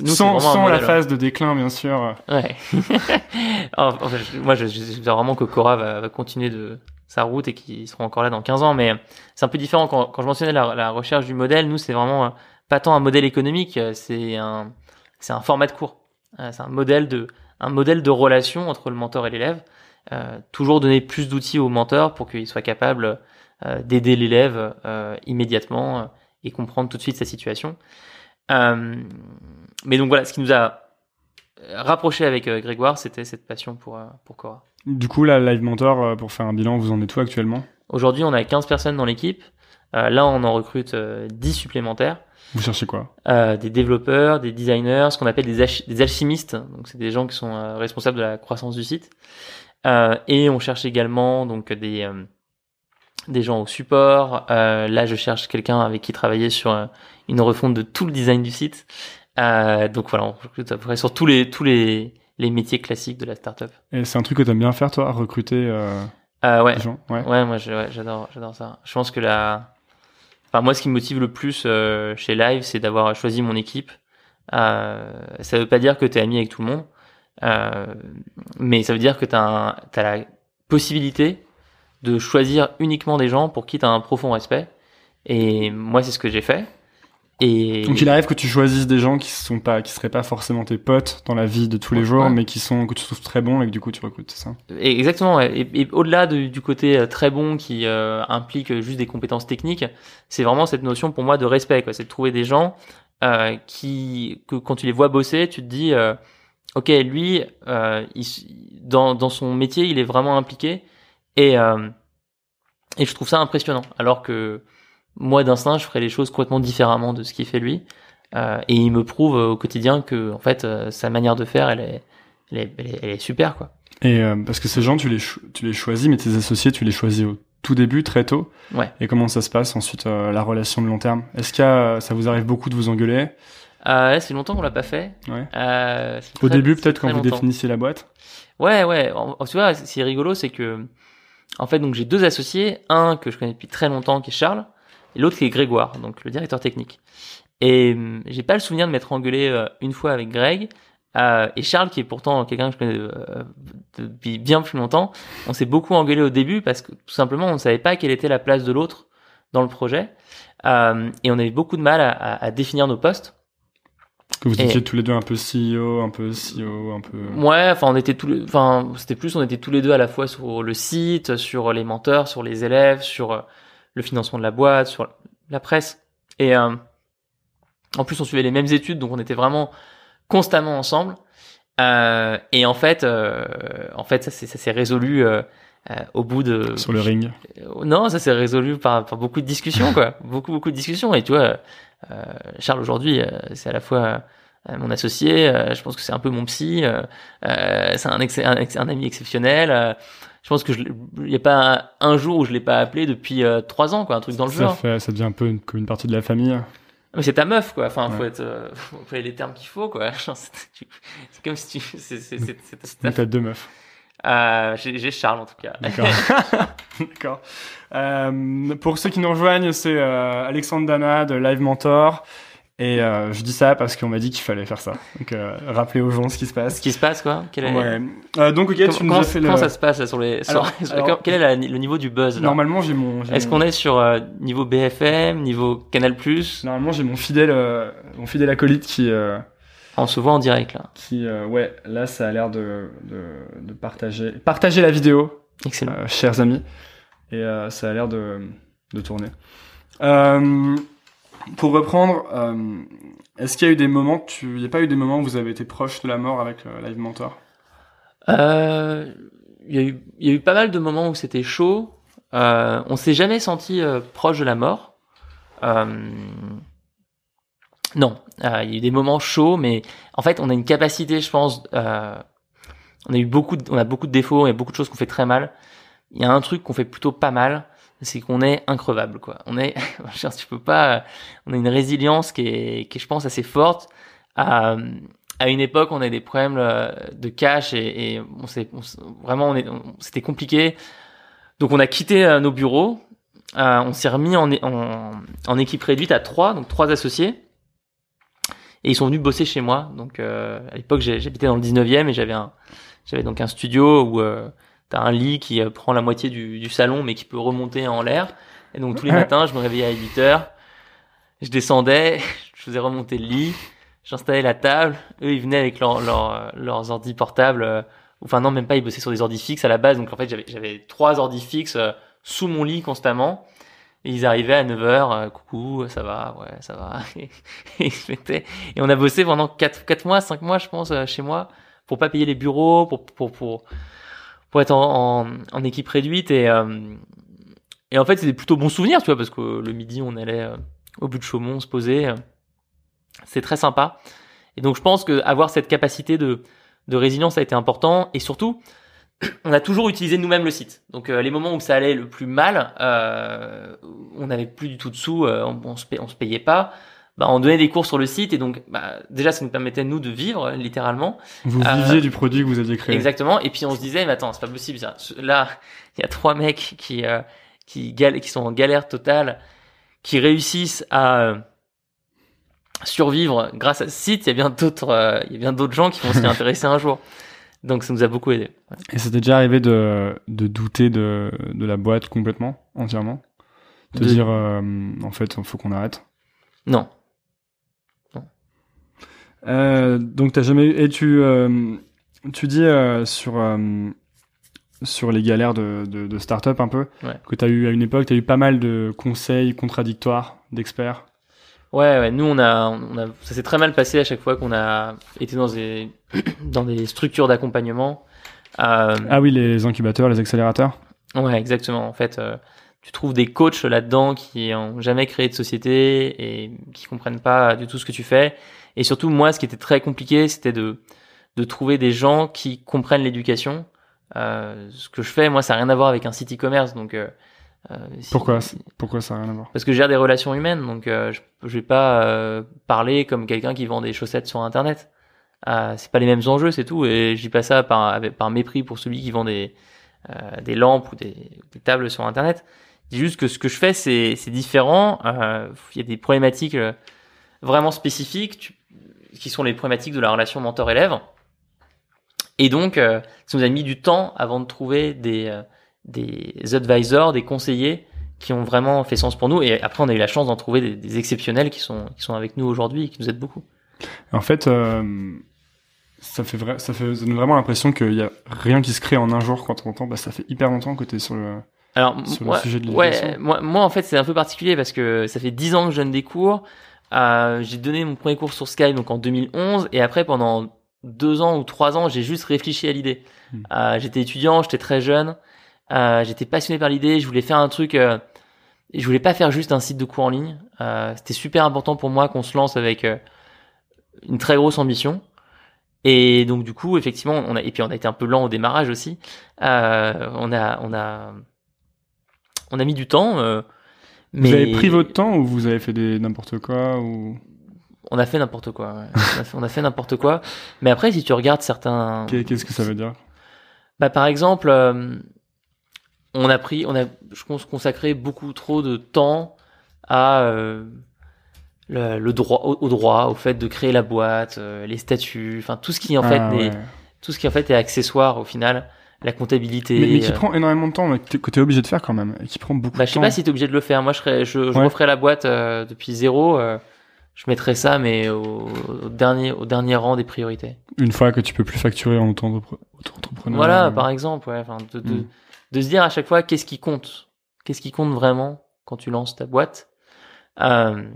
nous sans sans la hein. phase de déclin, bien sûr. Ouais. En- en fait, moi, je- je- j'espère vraiment que Cora va, va continuer de sa route et qu'ils seront encore là dans 15 ans. Mais c'est un peu différent quand, quand je mentionnais la, la recherche du modèle. Nous, c'est vraiment euh, pas tant un modèle économique, euh, c'est un, c'est un format de cours. C'est un modèle de, un modèle de relation entre le mentor et l'élève. Euh, toujours donner plus d'outils au mentor pour qu'il soit capable euh, d'aider l'élève euh, immédiatement euh, et comprendre tout de suite sa situation. Euh, mais donc voilà, ce qui nous a rapproché avec euh, Grégoire, c'était cette passion pour, euh, pour Cora. Du coup, là, Live Mentor, euh, pour faire un bilan, vous en êtes où actuellement? Aujourd'hui, on a 15 personnes dans l'équipe. là, on en recrute 10 supplémentaires. Vous cherchez quoi? Des développeurs, des designers, ce qu'on appelle des, des, alchimistes. Donc, c'est des gens qui sont responsables de la croissance du site. Et on cherche également donc des des gens au support. Euh, là, je cherche quelqu'un avec qui travailler sur euh, une refonte de tout le design du site. Euh, donc voilà, on recrute à peu près sur tous les tous les, les métiers classiques de la startup. Et c'est un truc que tu aimes bien faire, toi, recruter euh, euh ouais. des gens? Ouais. ouais, moi j'adore j'adore ça. Je pense que la, enfin moi, ce qui me motive le plus euh, chez Live, c'est d'avoir choisi mon équipe. Euh, ça veut pas dire que tu es ami avec tout le monde, mais ça veut dire que tu as, as la possibilité de choisir uniquement des gens pour qui tu as un profond respect. Et moi, c'est ce que j'ai fait. Et donc il arrive que tu choisisses des gens qui sont pas, qui seraient pas forcément tes potes dans la vie de tous les jours, mais qui sont que tu trouves très bons et que du coup tu recrutes, c'est ça? Exactement. Et, au-delà du côté euh, très bon qui euh, implique juste des compétences techniques, c'est vraiment cette notion pour moi de respect. C'est de trouver des gens euh, qui, que quand tu les vois bosser, tu te dis, euh, ok, lui, euh, il, dans, dans son métier, il est vraiment impliqué et, euh, et je trouve ça impressionnant. Alors que moi, d'instinct, je ferais les choses complètement différemment de ce qu'il fait lui. Euh, et il me prouve au quotidien que, en fait, sa manière de faire, elle est, elle est, elle est, super, quoi. Et parce que ces gens, tu les, tu les choisis, mais tes associés, tu les choisis au tout début, très tôt. Ouais. Et comment ça se passe ensuite, la relation de long terme? Est-ce que ça vous arrive beaucoup de vous engueuler? Euh, C'est longtemps qu'on l'a pas fait. Ouais. Au début, peut-être quand vous définissiez la boîte Ouais, ouais. tu vois, ce qui est rigolo, c'est que en fait, donc j'ai deux associés, un que je connais depuis très longtemps qui est Charles, et l'autre qui est Grégoire, donc le directeur technique. Et hum, j'ai pas le souvenir de m'être engueulé euh, une fois avec Greg. Euh, et Charles, qui est pourtant quelqu'un que je connais euh, depuis bien plus longtemps, on s'est beaucoup engueulé au début parce que tout simplement on ne savait pas quelle était la place de l'autre dans le projet. Euh, et on avait beaucoup de mal à, à, à définir nos postes. Que vous étiez tous les deux un peu CEO, un peu CEO, un peu. Ouais, enfin on était tous les, enfin c'était plus on était tous les deux à la fois sur le site, sur les menteurs, sur les élèves, sur euh, le financement de la boîte, sur la presse. Et euh, en plus on suivait les mêmes études, donc on était vraiment constamment ensemble. Euh, et en fait, euh, en fait ça s'est résolu. Euh, au bout de sur le ring non ça s'est résolu par, par beaucoup de discussions quoi beaucoup beaucoup de discussions et tu vois euh, Charles aujourd'hui, euh, c'est à la fois euh, mon associé, je pense que c'est un peu mon psy, c'est un, un, ami exceptionnel je pense que il n'y a pas un, jour où je l'ai pas appelé depuis trois ans, quoi, un truc dans le ça genre. Fait, ça devient un peu une, comme une partie de la famille. Mais c'est ta meuf, quoi. Enfin, faut être, euh, faut les termes qu'il faut, quoi. C'est comme si tu, c'est, c'est, c'est, c'est. T'as deux meufs. Euh, j'ai Charles en tout cas. D'accord. D'accord. Euh, pour ceux qui nous rejoignent, c'est euh, Alexandre Dana de Live Mentor. Et euh, je dis ça parce qu'on m'a dit qu'il fallait faire ça. Donc, euh, rappeler aux gens ce qui se passe. Ce qui se passe, quoi quel est... Ouais. Euh, donc, ok, comment, tu nous as fait comment ça se passe là, sur les. Sur... Alors, quel est le niveau du buzz là Normalement, j'ai mon. Est-ce qu'on est sur euh, niveau BFM, niveau Canal Normalement, j'ai mon fidèle, mon fidèle acolyte qui on se voit en direct là. Qui, euh, ouais, là, ça a l'air de, de, de, partager, partager la vidéo. Excellent. Euh, chers amis. Et euh, ça a l'air de, de tourner. Pour reprendre, est-ce qu'il y a eu des moments, tu, il n'y a pas eu des moments où vous avez été proche de la mort avec Live Mentor? Il y, a eu, y a eu pas mal de moments où c'était chaud. On s'est jamais senti proche de la mort. Euh, non, euh, il y a eu des moments chauds, mais en fait, on a une capacité, je pense. Euh, on a eu beaucoup, de, on a beaucoup de défauts, il y a beaucoup de choses qu'on fait très mal. Il y a un truc qu'on fait plutôt pas mal, c'est qu'on est increvable, quoi. On est, tu peux pas. On a une résilience qui est, qui est, je pense, assez forte. À, à une époque, on a des problèmes euh, de cash et, et on s'est vraiment, c'était compliqué. Donc, on a quitté euh, nos bureaux. Euh, on s'est remis en, en, en équipe réduite à trois, donc trois associés et ils sont venus bosser chez moi. Donc euh, à l'époque j'habitais dans le 19e et j'avais un j'avais donc un studio où euh, t'as un lit qui euh, prend la moitié du, du, salon mais qui peut remonter en l'air. Et donc tous les matins je me réveillais à 8 heures, je descendais, je faisais remonter le lit, j'installais la table, eux ils venaient avec leur, leur, leurs ordi portables. Euh, enfin non même pas ils bossaient sur des ordi fixes à la base donc en fait j'avais j'avais trois ordi fixes euh, sous mon lit constamment et ils arrivaient à 9h, euh, coucou, ça va, ouais, ça va. et, on a bossé pendant 4, 4 mois, 5 mois, je pense, euh, chez moi, pour pas payer les bureaux, pour, pour, pour, être en, équipe réduite. Et, euh, et en fait, c'est plutôt bons souvenirs, tu vois, parce que le midi, on allait au but de Chaumont se poser. c'est très sympa. Et donc, je pense que avoir cette capacité de, de résilience a été important. Et surtout, on a toujours utilisé nous-mêmes le site. Donc, euh, les moments où ça allait le plus mal, euh, on n'avait plus du tout de sous, euh, on, on, se pay- on se payait pas. Bah, on donnait des cours sur le site et donc bah, déjà ça nous permettait nous de vivre littéralement Vous Euh, viviez du produit que vous aviez créé. Exactement. Et puis on se disait, mais attends, c'est pas possible. ça. Là, il y a trois mecs qui euh, qui, gal- qui sont en galère totale, qui réussissent à euh, survivre grâce à ce site. Il y a bien d'autres, il y a bien d'autres gens qui vont s'y intéresser un jour. Donc ça nous a beaucoup aidé. Ouais. Et c'était déjà arrivé de, de douter de, de la boîte complètement, entièrement? De, De- dire, euh, en fait, il faut qu'on arrête? Non. Euh, donc t'as jamais eu... Et tu, euh, tu dis euh, sur, sur les galères de, de, de start-up un peu, Ouais. que t'as eu à une époque, t'as eu pas mal de conseils contradictoires d'experts? Ouais, ouais, nous on a, on a, ça s'est très mal passé à chaque fois qu'on a été dans des, dans des structures d'accompagnement. Euh, Ah oui, les incubateurs, les accélérateurs. Ouais, exactement. En fait, euh, tu trouves des coachs là-dedans qui ont jamais créé de société et qui comprennent pas du tout ce que tu fais. Et surtout, moi, ce qui était très compliqué, c'était de de trouver des gens qui comprennent l'éducation. Euh, ce que je fais, moi, ça n'a rien à voir avec un site e-commerce, donc. Euh, si- Pourquoi Pourquoi ça n'a rien à voir Parce que je gère des relations humaines, donc euh, je, je vais pas euh, parler comme quelqu'un qui vend des chaussettes sur Internet. Euh, c'est pas les mêmes enjeux, c'est tout. Et je dis pas ça par, avec- par mépris pour celui qui vend des, des lampes ou des, des tables sur Internet. Je dis juste que ce que je fais, c'est différent. Il y a des problématiques vraiment spécifiques tu- qui sont les problématiques de la relation mentor-élève. Et donc, ça nous a mis du temps avant de trouver des, des advisors, des conseillers qui ont vraiment fait sens pour nous. Et après, on a eu la chance d'en trouver des, des exceptionnels qui sont, qui sont avec nous aujourd'hui et qui nous aident beaucoup. En fait, euh, ça fait vrai, ça fait ça donne vraiment l'impression qu'il y a rien qui se crée en un jour quand on entend. Bah, ça fait hyper longtemps que t'es sur le. Alors, Sur le sujet de ouais, moi, moi, en fait, c'est un peu particulier parce que ça fait 10 ans que je donne des cours. Euh, j'ai donné mon premier cours sur Skype donc en 2011 et après pendant deux ans ou trois ans, j'ai juste réfléchi à l'idée. Hmm. Euh, j'étais étudiant, j'étais très jeune, euh, j'étais passionné par l'idée, je voulais faire un truc. Euh, je voulais pas faire juste un site de cours en ligne. Euh, C'était super important pour moi qu'on se lance avec euh, une très grosse ambition. Et donc du coup, effectivement, on a et puis on a été un peu lent au démarrage aussi. Euh, on a on a on a mis du temps. euh, mais Vous avez pris votre temps ou vous avez fait des n'importe quoi ou? On a fait n'importe quoi. ouais. on, a fait, on a fait n'importe quoi. Mais après, si tu regardes certains, Qu'est- qu'est-ce que ça veut dire? Bah par exemple, euh, on a pris, on a, je pense, consacré beaucoup trop de temps à euh, le, le droit, au, au droit, au fait de créer la boîte, euh, les statuts, enfin tout ce qui en fait, Ah, est, ouais. tout ce qui en fait est accessoire au final, la comptabilité. mais, mais qui euh, prend énormément de temps, mais que t'es- obligé de faire quand même, et qui prend beaucoup Bah, de je sais temps. pas si t'es obligé de le faire. Moi, je, serais, je, je Ouais. referais la boîte depuis zéro. je mettrais ça, mais au, au dernier, au dernier rang des priorités. Une fois que tu peux plus facturer en auto-entrepre- auto-entrepreneur. Voilà, par exemple, ouais, enfin, de, de, Mm. De se dire à chaque fois qu'est-ce qui compte, qu'est-ce qui compte vraiment quand tu lances ta boîte? Euh,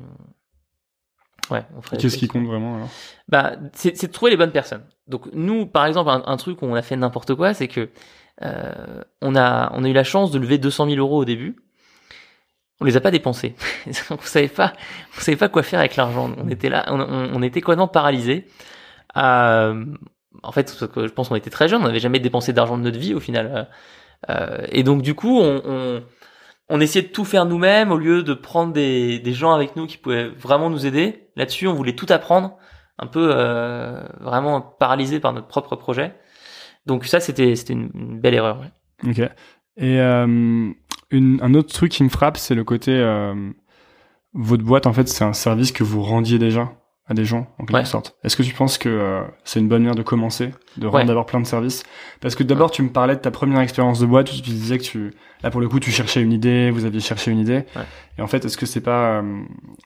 ouais, on ferait. Qu'est-ce qui compte vraiment alors? Bah, c'est de trouver les bonnes personnes. Donc nous, par exemple, un, un truc où on a fait n'importe quoi, c'est que euh, on a on a eu la chance de lever 200 000 euros au début. On les a pas dépensés. on savait pas, on savait pas quoi faire avec l'argent. On était là, on, on, on était complètement paralysés. Euh, en fait, je pense qu'on était très jeunes, on n'avait jamais dépensé d'argent de notre vie au final. Euh, et donc du coup, on, essayait de tout faire nous-mêmes au lieu de prendre des, gens avec nous qui pouvaient vraiment nous aider. Là-dessus, on voulait tout apprendre, un peu euh, vraiment paralysé par notre propre projet. Donc ça, c'était une, belle erreur. Ok. Et euh, un autre truc qui me frappe, c'est le côté votre boîte en fait, c'est un service que vous rendiez déjà? À des gens en quelque Ouais. sorte. Est-ce que tu penses que euh, c'est une bonne manière de commencer, de rendre Ouais. d'abord plein de services? Parce que d'abord tu me parlais de ta première expérience de boîte, où tu disais que tu là pour le coup tu cherchais une idée, vous aviez cherché une idée. Ouais. Et en fait, est-ce que c'est pas euh,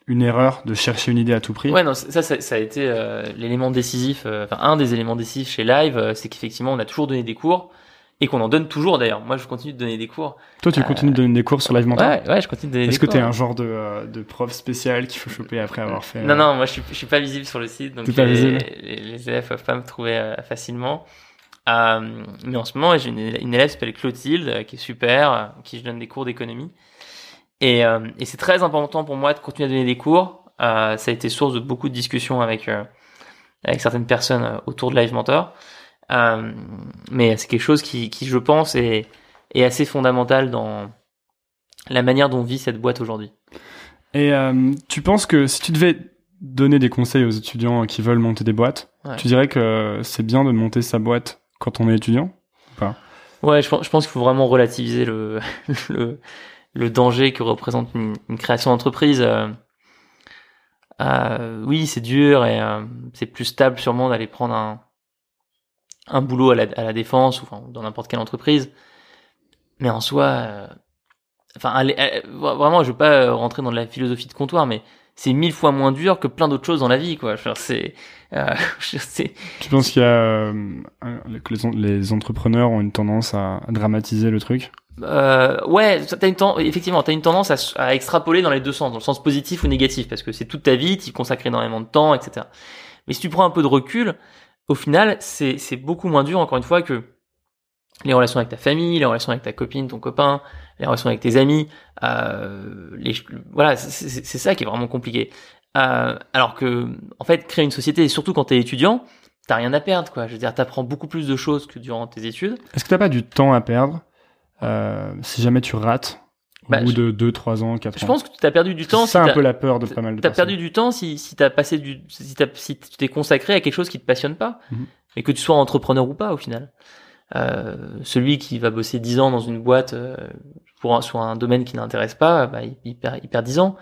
une erreur de chercher une idée à tout prix? Ouais, non, ça, ça, ça a été euh, l'élément décisif, euh, enfin un des éléments décisifs chez Live, euh, c'est qu'effectivement, on a toujours donné des cours et qu'on en donne toujours d'ailleurs. Moi, je continue de donner des cours. Toi, tu Euh, continues de donner des cours sur Live Mentor Ouais, ouais, je continue de donner des Est-ce que cours. t'es un genre de, euh, de prof spécial qu'il faut choper après avoir fait Non, euh, non, moi je suis, je suis pas visible sur le site, donc les, visible. les, les élèves peuvent pas me trouver facilement. Euh, mais en ce moment, j'ai une, une élève qui s'appelle Clotilde, qui est super, qui je donne des cours d'économie. Et, euh, et c'est très important pour moi de continuer à donner des cours. Ça a été source de beaucoup de discussions avec avec certaines personnes autour de Live Mentor. Euh, mais c'est quelque chose qui, qui, je pense, est, est assez fondamental dans la manière dont vit cette boîte aujourd'hui. Et euh, tu penses que si tu devais donner des conseils aux étudiants qui veulent monter des boîtes, Ouais. tu dirais que c'est bien de monter sa boîte quand on est étudiant Ouais, je pense, je pense qu'il faut vraiment relativiser le, le, le danger que représente une, une création d'entreprise. Euh, euh, oui, c'est dur et c'est plus stable sûrement d'aller prendre un, un boulot à la, à la défense ou enfin, dans n'importe quelle entreprise. Mais en soi, euh, enfin, allez, euh, vraiment, je veux pas euh, rentrer dans la philosophie de comptoir, mais c'est mille fois moins dur que plein d'autres choses dans la vie, quoi. C'est, euh, Tu penses qu'il y a euh, que les, en- les entrepreneurs ont une tendance à, dramatiser le truc? Euh, ouais, t'as une ten- effectivement, t'as une tendance à extrapoler dans les deux sens, dans le sens positif ou négatif, parce que c'est toute ta vie, t'y consacres énormément de temps, etc. Mais si tu prends un peu de recul, au final, c'est beaucoup moins dur, encore une fois, que les relations avec ta famille, les relations avec ta copine, ton copain, les relations avec tes amis. Euh, voilà, c'est ça qui est vraiment compliqué. Euh, alors que, en fait, créer une société, et surtout quand t'es étudiant, t'as rien à perdre, quoi. Je veux dire, t'apprends beaucoup plus de choses que durant tes études. Est-ce que t'as pas du temps à perdre euh, si jamais tu rates au Bah, bout je- de 2, 3 ans, 4 ans Je pense que t'as perdu du temps. C'est si un peu la peur de pas mal de T'as perdu du temps si, si t'as passé du, si, t'as- si tu t'es consacré à quelque chose qui te passionne pas, Mhm. et que tu sois entrepreneur ou pas au final. Euh, celui qui va bosser 10 ans dans une boîte euh, pour un, sur un domaine qui n'intéresse pas, bah, il, il perd, il perd 10 ans.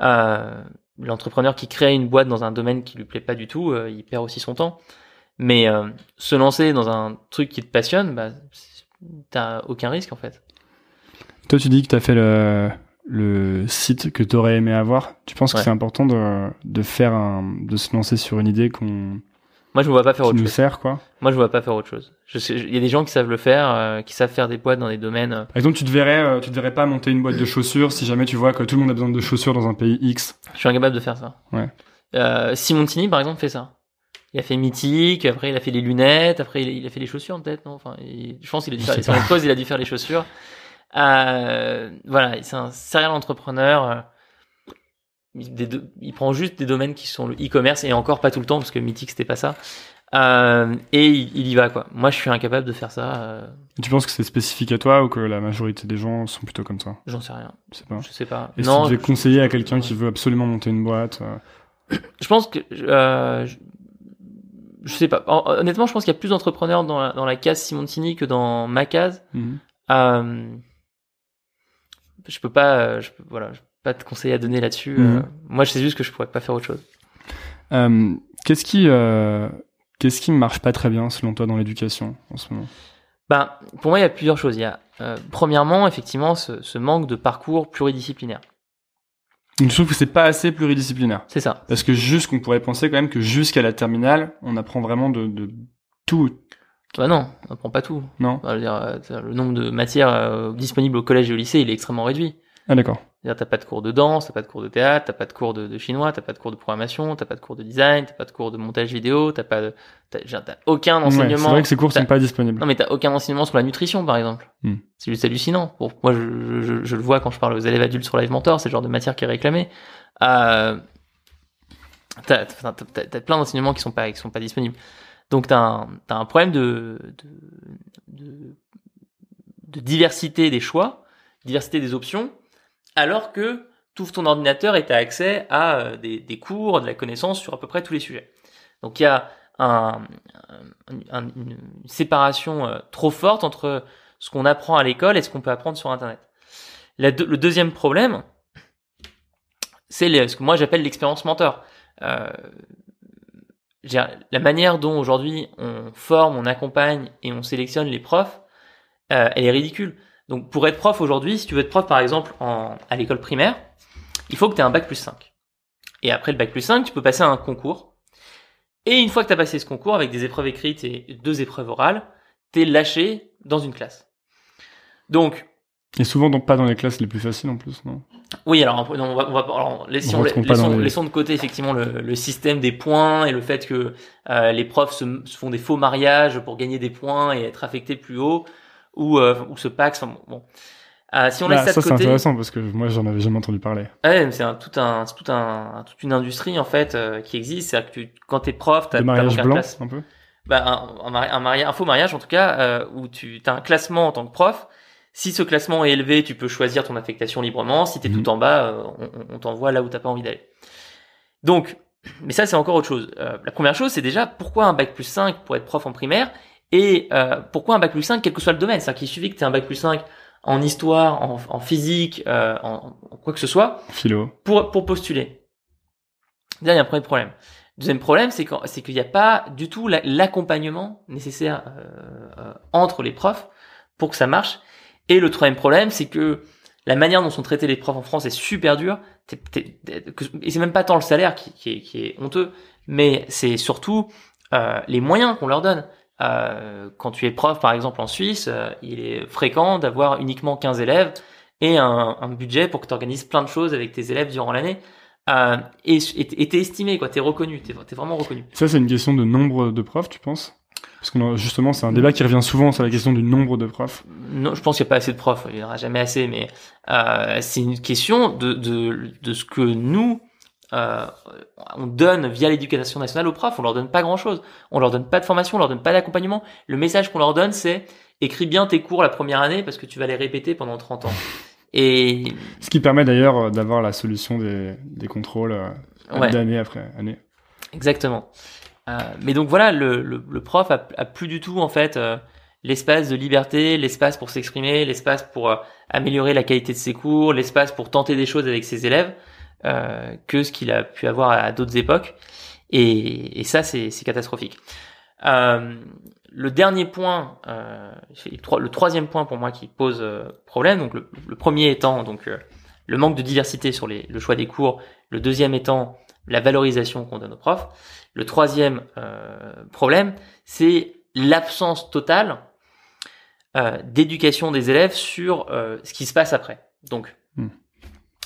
Euh, L'entrepreneur qui crée une boîte dans un domaine qui lui plaît pas du tout, euh, il perd aussi son temps. Mais euh, se lancer dans un truc qui te passionne, bah, t'as aucun risque en fait. Toi, tu dis que t'as fait le, le site que t'aurais aimé avoir. Tu penses que c'est important de, de faire un, de se lancer sur une idée qu'on, Moi, je me vois pas faire autre nous chose. sert, quoi Moi, je vois pas faire autre chose. Il y a des gens qui savent le faire, euh, qui savent faire des boîtes dans des domaines. euh, Par exemple, tu te verrais, euh, tu te verrais pas monter une boîte de chaussures si jamais tu vois que tout le monde a besoin de chaussures dans un pays X. Je suis incapable de faire ça. Ouais. Simontini, par exemple, fait ça. Il a fait Mythique, après il a fait les lunettes, après il a, fait les chaussures peut-être, non? Enfin, il- je pense qu'il a dû faire pause, il a dû faire les chaussures. Euh, voilà, c'est un serial entrepreneur. euh, il, des do- il prend juste des domaines qui sont le e-commerce et encore pas tout le temps parce que Mythique c'était pas ça. Euh, et il, il y va quoi. Moi, je suis incapable de faire ça. euh, Tu penses que c'est spécifique à toi ou que la majorité des gens sont plutôt comme ça J'en sais rien. Je sais pas. Je sais pas. Et si non, tu devais je- conseiller à quelqu'un qui veut absolument monter une boîte euh, Je pense que je, je sais pas. Hon- Honnêtement, je pense qu'il y a plus d'entrepreneurs dans la, dans la case Simontini que dans ma case. Euh, je peux pas, euh, je voilà, je peux pas te conseiller à donner là-dessus. Mhm. Euh, moi, je sais juste que je pourrais pas faire autre chose. Euh, Qu'est-ce qui, qu'est-ce qui marche pas très bien selon toi dans l'éducation en ce moment? Ben, pour moi, il y a plusieurs choses. Il y a, euh, premièrement, effectivement, ce, ce manque de parcours pluridisciplinaire. Je trouve que c'est pas assez pluridisciplinaire. C'est ça. Parce que juste qu'on pourrait penser quand même que jusqu'à la terminale, on apprend vraiment de, de tout, Bah non, on apprend pas tout. non Enfin, je veux dire, euh, le nombre de matières euh, disponibles au collège et au lycée, il est extrêmement réduit. Ah d'accord. C'est-à-dire, t'as pas de cours de danse, t'as pas de cours de théâtre, t'as pas de cours de, de chinois, t'as pas de cours de programmation, t'as pas de cours de design, t'as pas de cours de montage vidéo, t'as pas de, t'as, aucun Ouais, c'est enseignement. vrai que ces cours sont pas disponibles. Non, mais t'as aucun enseignement sur la nutrition, par exemple. Hmm. C'est juste hallucinant. Moi, je, je, je le vois quand je parle aux élèves adultes sur Live Mentor, c'est le genre de matière qui est réclamée. Euh, t'as, t'as, t'as- t'as plein d'enseignements qui sont pas, qui sont pas disponibles. Donc, t'as un, problème de, diversité des choix, diversité des options, alors que tu ouvres ton ordinateur et tu as accès à euh, des, cours, de la connaissance sur à peu près tous les sujets. Donc, il y a un, un- un- une séparation euh, trop forte entre ce qu'on apprend à l'école et ce qu'on peut apprendre sur Internet. Le deuxième problème, c'est ce que moi j'appelle l'expérience mentor. Euh, la manière dont aujourd'hui on forme, on accompagne et on sélectionne les profs, euh, elle est ridicule. Donc pour être prof aujourd'hui, si tu veux être prof par exemple en, à l'école primaire, il faut que tu aies un bac plus 5. Et après le bac plus 5, tu peux passer à un concours. Et une fois que tu as passé ce concours avec des épreuves écrites et deux épreuves orales, tu es lâché dans une classe. Donc Et souvent donc pas dans les classes les plus faciles en plus, non Oui, alors on va, on va alors, laissons, laissons, les... laissons, de côté effectivement le, le, système des points et le fait que euh, les profs se, se, font des faux mariages pour gagner des points et être affectés plus haut ou euh, ou se pax. Enfin, bon. Euh, si on laisse bah, ça, ça c'est intéressant parce que moi j'en avais jamais entendu parler. Ouais, c'est un, tout un, tout un, toute une industrie en fait euh, qui existe. C'est-à-dire que tu, quand t'es prof, t'as, mariage blanc, classe, un peu. bah, un, un, un, mariage, un faux mariage en tout cas euh, où tu as un classement en tant que prof. Si ce classement est élevé, tu peux choisir ton affectation librement. Si t'es Mhm. tout en bas, euh, on, on t'envoie là où t'as pas envie d'aller. Donc, mais ça c'est encore autre chose. Euh, la première chose, c'est déjà pourquoi un bac plus 5 pour être prof en primaire et euh, pourquoi un bac plus 5 quel que soit le domaine? C'est-à-dire qu'il suffit que tu aies un bac plus 5 en histoire, en, en physique, euh, en, en quoi que ce soit, Philo. pour, pour postuler. Déjà, il y a un premier problème. Deuxième problème, c'est qu'il n'y a pas du tout la- l'accompagnement nécessaire euh, euh, entre les profs pour que ça marche. Et le troisième problème, c'est que la manière dont sont traités les profs en France est super dure. Et c'est même pas tant le salaire qui, est, honteux, mais c'est surtout euh, les moyens qu'on leur donne. Euh, quand tu es prof, par exemple, en Suisse, euh, il est fréquent d'avoir uniquement 15 élèves et un, budget pour que tu organises plein de choses avec tes élèves durant l'année. Et t'es estimé, quoi. T'es reconnu. T'es t'es vraiment reconnu. Ça c'est une question de nombre de profs, tu penses? Parce que justement c'est un débat qui revient souvent, c'est la question du nombre de profs. Non, je pense qu'il n'y a pas assez de profs. Il n'y en aura jamais assez, mais euh, c'est une question de, de, de ce que nous euh, on donne via l'éducation nationale aux profs. On leur donne pas grand chose. On leur donne pas de formation, on leur donne pas d'accompagnement. Le message qu'on leur donne, c'est écris bien tes cours la première année parce que tu vas les répéter pendant 30 ans. Et Ce qui permet d'ailleurs d'avoir la solution des, des contrôles euh, ouais. d'année après année. Exactement. Euh, mais donc voilà, le, le, le prof a, plus du tout en fait euh, l'espace de liberté, l'espace pour s'exprimer, l'espace pour euh, améliorer la qualité de ses cours, l'espace pour tenter des choses avec ses élèves que ce qu'il a pu avoir à, d'autres époques. Et, et ça, c'est catastrophique. Le dernier point, le troisième point pour moi qui pose problème, donc le, premier étant donc le manque de diversité sur le choix des cours, le deuxième étant la valorisation qu'on donne aux profs. Le troisième euh, problème, c'est l'absence totale euh, d'éducation des élèves sur euh, ce qui se passe après. Donc, Hmm.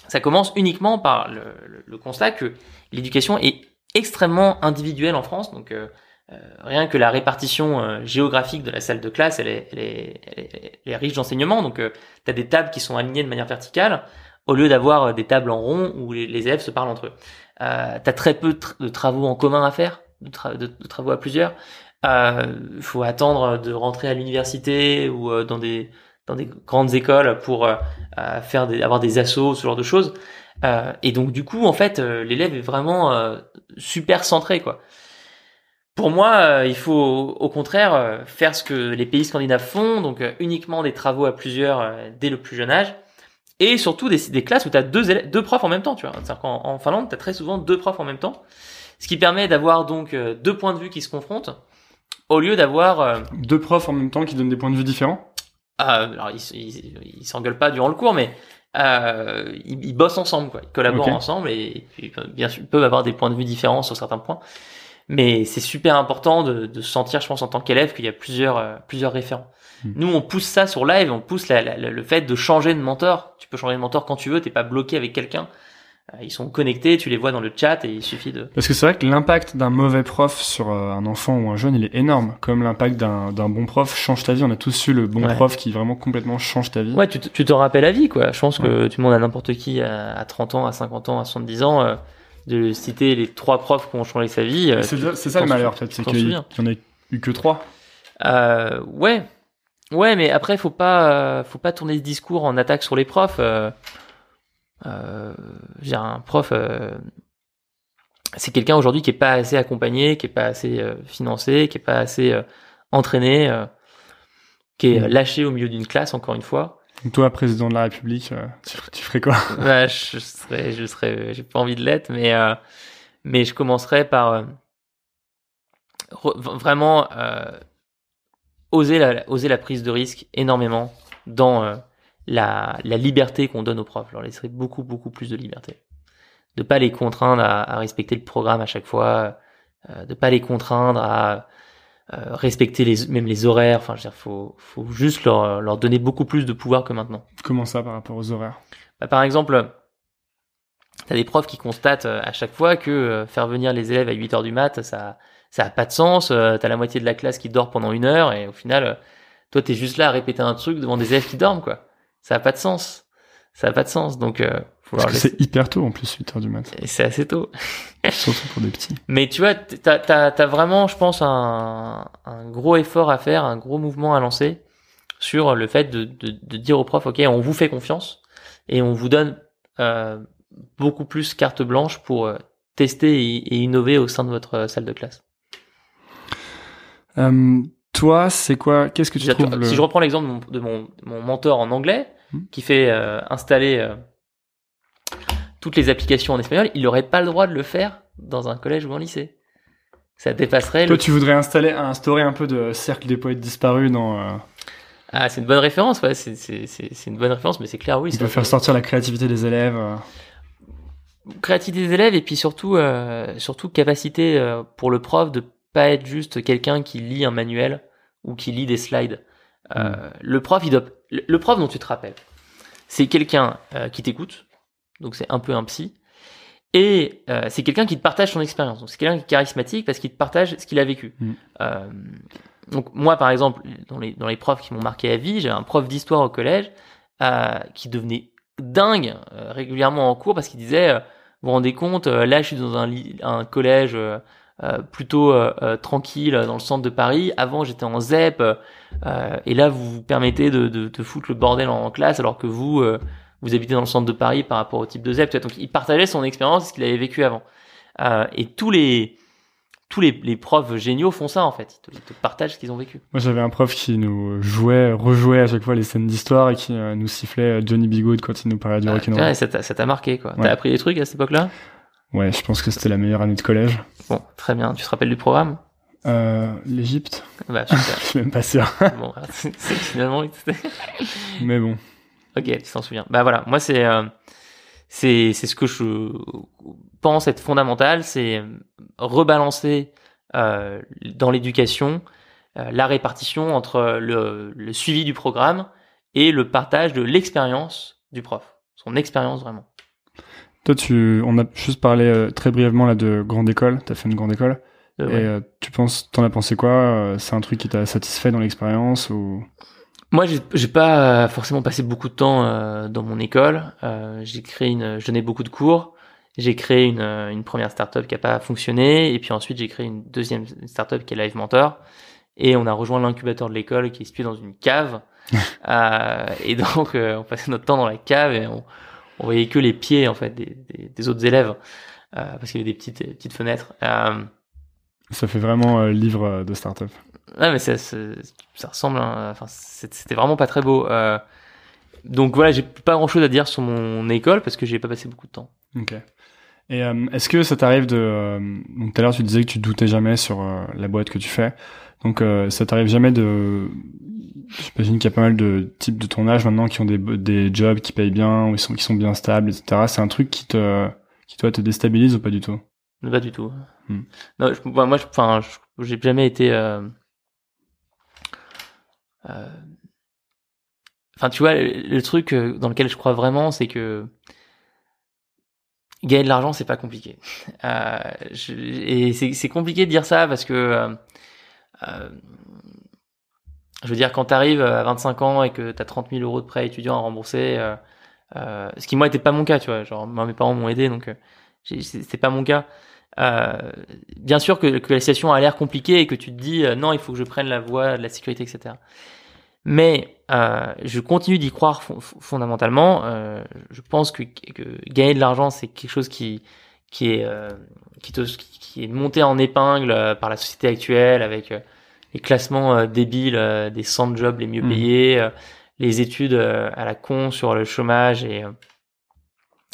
ça commence uniquement par le, le- le constat que l'éducation est extrêmement individuelle en France. Donc, euh, euh, rien que la répartition euh, géographique de la salle de classe, elle est, elle est, elle est, elle est riche d'enseignement. Donc, tu as des tables qui sont alignées de manière verticale au lieu d'avoir euh, des tables en rond où les, élèves se parlent entre eux. Euh, t'as très peu de, tra- de travaux en commun à faire, de, tra- de- de travaux à plusieurs. Il faut attendre de rentrer à l'université ou euh, dans des dans des grandes écoles pour euh, euh, faire des, avoir des assos, ce genre de choses. Euh, et donc du coup, en fait, euh, l'élève est vraiment euh, super centré, quoi. Pour moi, euh, il faut au contraire euh, faire ce que les pays scandinaves font, donc euh, uniquement des travaux à plusieurs euh, dès le plus jeune âge, et surtout des, des classes où tu as deux, élèves, deux profs en même temps. Tu vois, c'est-à-dire qu'en en Finlande, tu as très souvent deux profs en même temps, ce qui permet d'avoir donc euh, deux points de vue qui se confrontent, au lieu d'avoir euh, Deux profs en même temps qui donnent des points de vue différents? Ah, alors ils ils ils s'engueulent pas durant le cours, mais euh, ils, ils bossent ensemble, quoi. Ils collaborent ensemble et, puis, bien sûr ils peuvent avoir des points de vue différents sur certains points. Mais c'est super important de, de se sentir, je pense, en tant qu'élève, qu'il y a plusieurs euh, plusieurs référents. Hmm. Nous, on pousse ça sur live, on pousse la- la- la- le fait de changer de mentor. Tu peux changer de mentor quand tu veux, t'es pas bloqué avec quelqu'un. Euh, Ils sont connectés, tu les vois dans le chat et il suffit de. Parce que c'est vrai que l'impact d'un mauvais prof sur euh, un enfant ou un jeune, il est énorme. Comme l'impact d'un d'un bon prof change ta vie. On a tous su le bon Ouais. prof qui vraiment complètement change ta vie. Ouais, tu te, tu te rappelles à vie, quoi. Je pense que tu demandes à n'importe qui à, à 30 ans, à 50 ans, à 70 ans, euh, de citer les trois profs qui ont changé sa vie. euh, C'est ça le malheur, peut-être. C'est qu'il y souviens. en a eu que trois. Euh, ouais, ouais, mais après, faut pas, euh, faut pas tourner ce discours en attaque sur les profs. J'ai un prof, c'est quelqu'un aujourd'hui qui est pas assez accompagné, qui est pas assez financé, qui est pas assez entraîné, qui est Mm. lâché au milieu d'une classe, encore une fois. Toi, président de la République, euh, tu, ferais quoi je serais, je serais, j'ai pas envie de l'être, mais euh, mais je commencerai par euh, vraiment oser la, oser la prise de risque énormément dans la, la liberté qu'on donne aux profs. Leur laisserait beaucoup beaucoup plus de liberté, de pas les contraindre à, à respecter le programme à chaque fois, de pas les contraindre à euh, respecter les, même les horaires. Enfin, je veux dire, faut, faut juste leur, leur donner beaucoup plus de pouvoir que maintenant. Comment ça par rapport aux horaires? Bah, par exemple, t'as des profs qui constatent euh, à chaque fois que euh, faire venir les élèves à 8 heures du mat, ça, ça a pas de sens. T'as la moitié de la classe qui dort pendant une heure et au final, toi, t'es juste là à répéter un truc devant des élèves qui dorment, quoi. Ça a pas de sens. Ça a pas de sens. Donc, euh, Parce que c'est hyper tôt en plus, 8 heures du mat. et c'est assez tôt. Surtout pour des petits. Mais tu vois, t'as, t'as, t'as vraiment, je pense, un, un gros effort à faire, un gros mouvement à lancer sur le fait de, de, de dire aux profs, OK, on vous fait confiance et on vous donne euh, beaucoup plus carte blanche pour euh, tester et, et innover au sein de votre euh, salle de classe. Euh, toi, c'est quoi Qu'est-ce que tu trouves le... Si je reprends l'exemple de mon, de mon, mon mentor en anglais, Hmm. qui fait euh, installer euh, toutes les applications en espagnol, il n'aurait pas le droit de le faire dans un collège ou un lycée. Ça dépasserait Toi, le tu voudrais installer, instaurer un peu de cercle des poètes disparus dans. euh, Ah, c'est une bonne référence, ouais, c'est, c'est, c'est, c'est une bonne référence, mais c'est clair, oui. ça- peut faire sortir la créativité des élèves. euh. Créativité des élèves et puis surtout, euh, surtout capacité pour le prof de pas être juste quelqu'un qui lit un manuel ou qui lit des slides. Euh, Le prof, il doit, le, prof dont tu te rappelles, c'est quelqu'un qui t'écoute, donc c'est un peu un psy, et euh, c'est quelqu'un qui te partage son expérience. Donc c'est quelqu'un qui est charismatique parce qu'il te partage ce qu'il a vécu. Mm. Euh, donc moi, par exemple, dans les, dans les profs qui m'ont marqué à vie, j'ai un prof d'histoire au collège euh, qui devenait dingue régulièrement en cours parce qu'il disait, vous vous rendez compte, là je suis dans un, collège plutôt tranquille dans le centre de Paris. Avant j'étais en ZEP et là vous vous permettez de, de, de foutre le bordel en, classe alors que vous vous habitez dans le centre de Paris par rapport au type de ZEP. Donc il partageait son expérience, ce qu'il avait vécu avant. Euh, et tous les tous les, les profs géniaux font ça en fait. Ils te, ils te partagent ce qu'ils ont vécu. Moi, j'avais un prof qui nous jouait, rejouait à chaque fois les scènes d'histoire et qui euh, nous sifflait euh, Johnny Bigood quand il nous parlait du Ah, rock'n'roll. ouais, ça t'a marqué quoi. Ouais. T'as appris des trucs à cette époque-là? Ouais, je pense que c'était la meilleure année de collège. Bon, très bien. Tu te rappelles du programme? Euh, L'Égypte, Bah je suis même pas sûr. bon, finalement. Mais bon. Ok, tu t'en souviens. Bah voilà, moi c'est euh, c'est c'est ce que je pense être fondamental, c'est rebalancer euh, dans l'éducation euh, la répartition entre le, le suivi du programme et le partage de l'expérience du prof, son expérience vraiment. Toi, tu, on a juste parlé euh, très brièvement là de grande école. T'as fait une grande école. Euh, Et ouais. euh, tu penses, t'en as pensé quoi? Euh, C'est un truc qui t'a satisfait dans l'expérience ou? Moi, j'ai pas forcément passé beaucoup de temps euh, dans mon école. Euh, j'ai créé une, je donnais beaucoup de cours. J'ai créé une, euh, une première startup qui a pas fonctionné, et puis ensuite j'ai créé une deuxième startup qui est Live Mentor. Et on a rejoint l'incubateur de l'école qui est situé dans une cave. Euh, et donc euh, on passait notre temps dans la cave et on, on voyait que les pieds en fait des, des, des autres élèves euh, parce qu'il y avait des petites des petites fenêtres. Euh, ça fait vraiment livre de start-up Ouais, mais ça, ça, ça ressemble. à- Enfin, c'était vraiment pas très beau. Euh, donc voilà, j'ai pas grand chose à dire sur mon école parce que j'y ai pas passé beaucoup de temps. Ok. Et euh, est-ce que ça t'arrive de... euh, donc tout à l'heure tu disais que tu doutais jamais sur la boîte que tu fais. Donc ça t'arrive jamais de... J'imagine qu'il y a pas mal de types de ton âge maintenant qui ont des, des jobs qui payent bien, ou ils sont, qui sont bien stables, etc. C'est un truc qui te, qui toi te déstabilise ou pas du tout? Pas du tout. Hmm. Non, je- moi, moi, je- enfin, j'ai jamais été. euh, Enfin, tu vois, le, truc euh, dans lequel je crois vraiment, c'est que gagner de l'argent, c'est pas compliqué. Euh, et c'est compliqué de dire ça parce que, euh, euh, je veux dire, quand t'arrives à 25 ans et que t'as 30 000 euros de prêt étudiant à rembourser, euh, euh, ce qui moi était pas mon cas, tu vois. Genre, moi, mes parents m'ont aidé, donc euh, c'est pas mon cas. Euh, bien sûr que, que la situation a l'air compliquée et que tu te dis euh, non, il faut que je prenne la voie de la sécurité, etc. Mais euh, je continue d'y croire fon- fon- fondamentalement. Euh, je pense que, que gagner de l'argent, c'est quelque chose qui qui est euh, qui, te, qui- qui est monté en épingle euh, par la société actuelle avec les classements débiles des 100 jobs les mieux Mhm. payés, les études à la con sur le chômage et euh,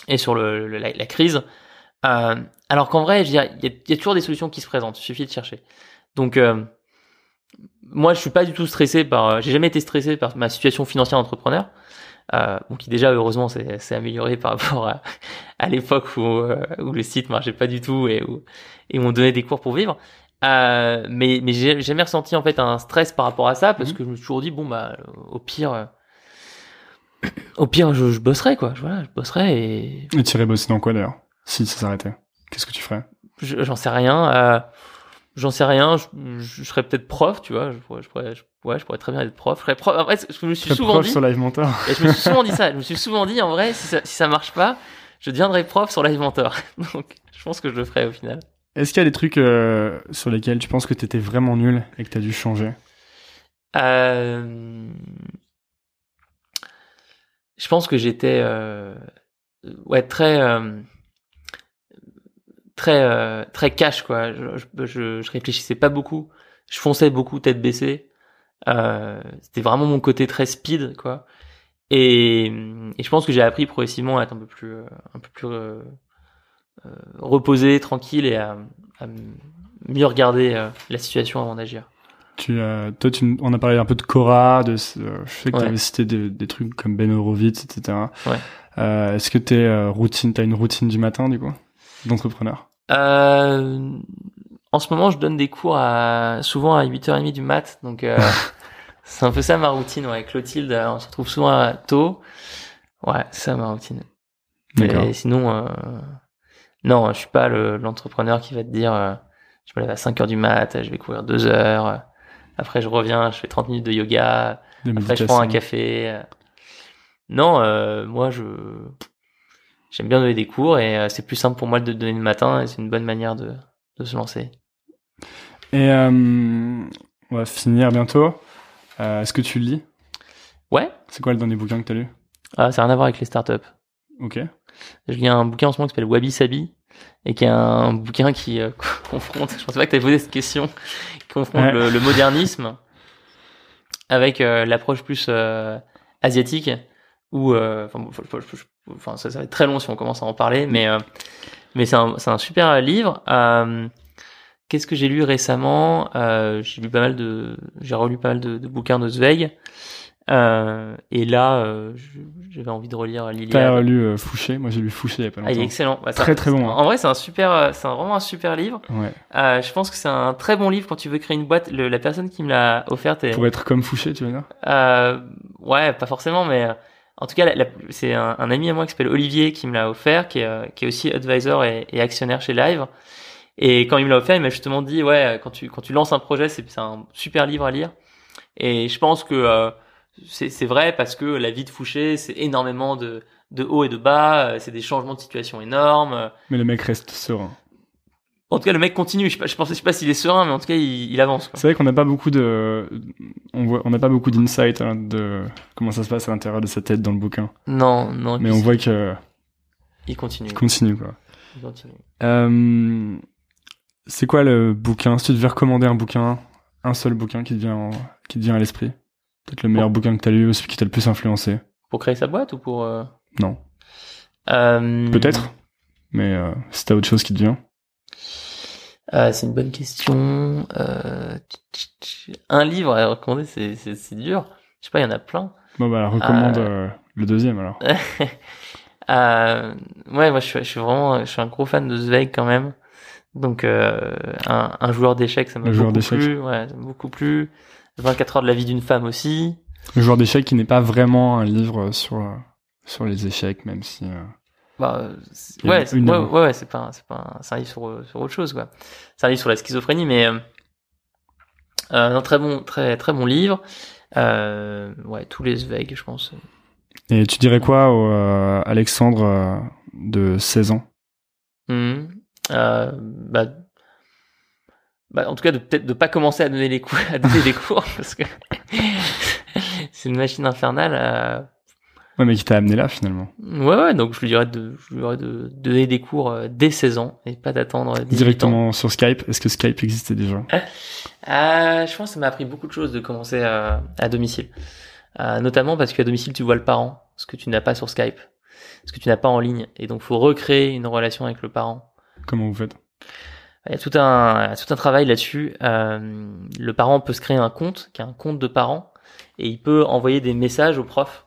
et sur le, le- la, la crise. Euh, alors qu'en vrai, il y, a- il y a toujours des solutions qui se présentent. Il suffit de chercher. Donc euh, moi, je suis pas du tout stressé par. euh, J'ai jamais été stressé par ma situation financière d'entrepreneur, euh, bon, qui déjà heureusement s'est amélioré par rapport à, à l'époque où, euh, où le site marchait pas du tout et où et où on donnait des cours pour vivre. Euh, mais mais j'ai jamais ressenti en fait un stress par rapport à ça parce Mhm. que je me suis toujours dit bon bah au pire au pire je, je bosserai quoi voilà je bosserai et Et tu irais bosser dans quoi d'ailleurs? Si ça s'arrêtait. Qu'est-ce que tu ferais? Je- j'en sais rien euh, j'en sais rien je, je serais peut-être prof tu vois je pourrais, je pourrais je- ouais je pourrais très bien être prof je serais prof. En je me suis souvent proche dit sur Live Mentor. et je me suis souvent dit ça je me suis souvent dit en vrai si ça, si ça marche pas je deviendrai prof sur Live Mentor. Donc je pense que je le ferai au final. Est-ce qu'il y a des trucs euh, sur lesquels tu penses que t'étais vraiment nul et que t'as dû changer? Euh, Je pense que j'étais ouais très très euh, très cash quoi. Je, je, réfléchissais pas beaucoup. Je fonçais beaucoup tête baissée. Euh, C'était vraiment mon côté très speed quoi. Et, et je pense que j'ai appris progressivement à être un peu plus euh, un peu plus euh, reposé, tranquille et à, à mieux regarder la situation avant d'agir. Tu, toi, tu, on a parlé un peu de Cora, de, je sais que Ouais. tu avais cité des, des trucs comme Ben Horowitz, etc. Ouais. Est-ce que euh, routine, t'as une routine du matin du coup, d'entrepreneur? Euh, en ce moment, je donne des cours à, souvent à 8h30 du mat, donc euh, c'est un peu ça ma routine. Ouais, Clotilde, euh, on se retrouve souvent à- tôt. Ouais, c'est ça ma routine. Et sinon, euh, non, je suis pas le- l'entrepreneur qui va te dire, euh, je me lève à 5h du mat, je vais courir 2 heures, euh, après je reviens, je fais 30 minutes de yoga, De après je prends un café. Non, euh, moi je j'aime bien donner des cours et euh, c'est plus simple pour moi de donner le matin et c'est une bonne manière de, de se lancer. Et euh, on va finir bientôt. Euh, Est-ce que tu lis? Ouais, C'est quoi le dernier bouquin que t'as lu? Ah, ça n'a rien à voir avec les startups. Ok. Je lis un bouquin en ce moment qui s'appelle Wabi Sabi et qui est un bouquin qui euh, confronte, je pensais pas que tu avais posé cette question, qui confronte Ouais. le, le modernisme avec l'approche plus asiatique où, enfin, bon, enfin, ça, ça va être très long si on commence à en parler, mais, euh, mais c'est un, un super livre. Euh, Qu'est-ce que j'ai lu récemment? Euh, J'ai lu pas mal de, j'ai relu pas mal de, de bouquins de Zweig. Et là, j'avais envie de relire T'as l'Iliade. lu euh, Fouché? Moi j'ai lu Fouché il y a pas Ah, il est longtemps. excellent. Bah, Très, très bon, hein. En vrai, c'est un super, c'est vraiment un super livre. ouais. Je pense que c'est un très bon livre quand tu veux créer une boîte. Le- la personne qui me l'a offerte est, Pour être comme Fouché, tu veux dire? Ouais, pas forcément, mais en tout cas, c'est un, un ami à moi qui s'appelle Olivier qui me l'a offert, qui est, euh, qui est aussi advisor et, et actionnaire chez Live. Et quand il me l'a offert, il m'a justement dit, ouais, quand tu quand tu lances un projet, c'est un super livre à lire. Et je pense que euh, c'est vrai parce que la vie de Fouché, c'est énormément de de hauts et de bas, euh, c'est des changements de situation énormes. Mais le mec reste serein. En tout cas, le mec continue. Je sais pas, je sais pas s'il est serein, mais en tout cas, il, il avance. C'est vrai qu'on n'a pas beaucoup de, on voit, on n'a pas beaucoup d'insight hein, de comment ça se passe à l'intérieur de sa tête dans le bouquin. Non, non. Mais on voit que il continue. il continue quoi. Il continue. Euh, c'est quoi le bouquin? Si tu devais recommander un bouquin, un seul bouquin qui te vient, en- qui te vient à l'esprit, peut-être le meilleur bouquin que t'as lu ou celui qui t'a le plus influencé? Pour créer sa boîte ou pour euh, Non, euh, peut-être. Mais si t'as autre chose qui te vient. Euh, C'est une bonne question. Euh, tch, tch, tch. Un livre à recommander, c'est c'est c'est dur. Je sais pas, il y en a plein. Bon bah recommande Euh. le deuxième alors. euh, ouais, moi je suis, je suis vraiment, je suis un gros fan de Zweig quand même. Donc un, un joueur d'échecs, ça m'a beaucoup d'échecs. plu. Ouais, beaucoup plu. 24 heures de la vie d'une femme aussi. Le joueur d'échecs qui n'est pas vraiment un livre sur sur les échecs, même si. Bah, ouais, une ouais, œuvre. ouais, ouais, c'est pas, un- c'est pas, un- c'est un livre sur, sur autre chose, quoi. C'est un livre sur la schizophrénie, mais euh, euh, un très bon, très, très bon livre. Euh, ouais, tous les Zweig, je pense. Et tu dirais quoi au euh, Alexandre de 16 ans? Euh, bah, bah, en tout cas, de peut-être de pas commencer à donner les cours, à donner des cours, parce que c'est une machine infernale. Ouais, mais qui t'a amené là finalement. Ouais, ouais, donc je lui dirais de, je lui dirais de, de donner des cours euh, dès 16 ans et pas d'attendre 18 ans. Directement sur Skype. Est-ce que Skype existait déjà? Euh, je pense que ça m'a appris beaucoup de choses de commencer à, à domicile. Euh, notamment parce qu'à domicile, tu vois le parent, ce que tu n'as pas sur Skype, ce que tu n'as pas en ligne. Et donc, faut recréer une relation avec le parent. Comment vous faites? Il y a tout un, tout un travail là-dessus. Euh, le parent peut se créer un compte, qui est un compte de parent, et il peut envoyer des messages au prof.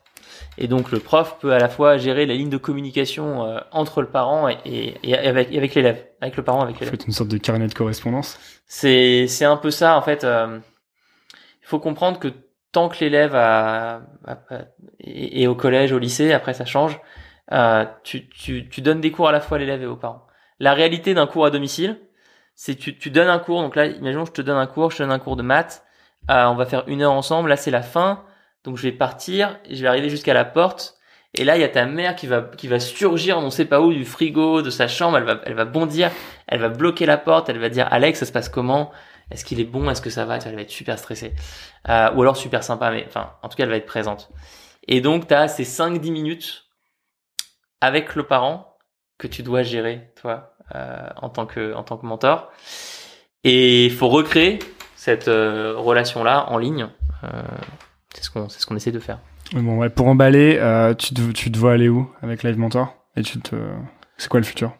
Et donc le prof peut à la fois gérer la ligne de communication euh, entre le parent et, et, et avec, et avec l'élève, avec le parent, avec l'élève. faites une sorte de carnet de correspondance. C'est c'est un peu ça en fait. euh, Il faut comprendre que tant que l'élève a, a- a- est est au collège, au lycée, après ça change. euh, tu, tu, tu donnes des cours à la fois à l'élève et aux parents. La réalité d'un cours à domicile, c'est tu, tu donnes un cours. Donc là, imaginons je te donne un cours, je te donne un cours de maths. euh, on va faire une heure ensemble. Là, c'est la fin. Donc je vais partir, je vais arriver jusqu'à la porte. Et là, il y a ta mère qui va qui va surgir, on ne sait pas où, du frigo, de sa chambre. Elle va elle va bondir, elle va bloquer la porte. Elle va dire Alex, ça se passe comment? Est-ce qu'il est bon? Est-ce que ça va? Elle va être super stressée. Euh, ou alors super sympa, mais enfin, en tout cas, elle va être présente. Et donc, tu as ces 5-10 minutes avec le parent que tu dois gérer, toi, euh, en tant que en tant que mentor. Et il faut recréer cette euh, relation-là en ligne. C'est ce qu'on ce qu'on essaie de faire. Bon, ouais, pour emballer, euh, tu, te, tu te vois aller où avec Live Mentor? Et tu te, c'est quoi le futur?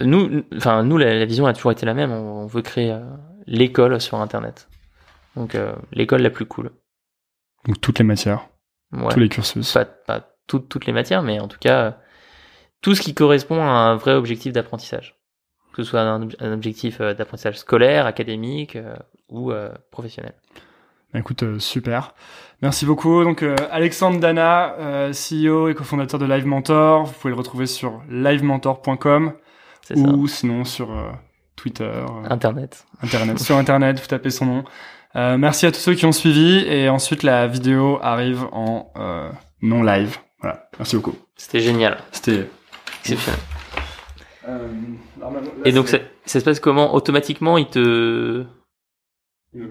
Nous, enfin nous, la, la vision a toujours été la même. On, on veut créer euh, l'école sur Internet. Donc euh, l'école la plus cool. Donc toutes les matières, Ouais. tous les cursus. pas, pas toutes, toutes les matières, mais en tout cas, tout ce qui correspond à un vrai objectif d'apprentissage. Que ce soit un, ob- un objectif d'apprentissage scolaire, académique ou professionnel. Bah, Écoute, euh, super. Merci beaucoup. Donc euh, Alexandre Dana, euh, CEO et cofondateur de Live Mentor. Vous pouvez le retrouver sur livementor.com C'est ça. ou sinon sur euh, Twitter, Internet. Internet. sur Internet, vous tapez son nom. Merci à tous ceux qui ont suivi et ensuite la vidéo arrive en non live. Voilà. Merci beaucoup. C'était génial. C'était. Exceptionnel. Et donc, ça se passe comment? Automatiquement, il te...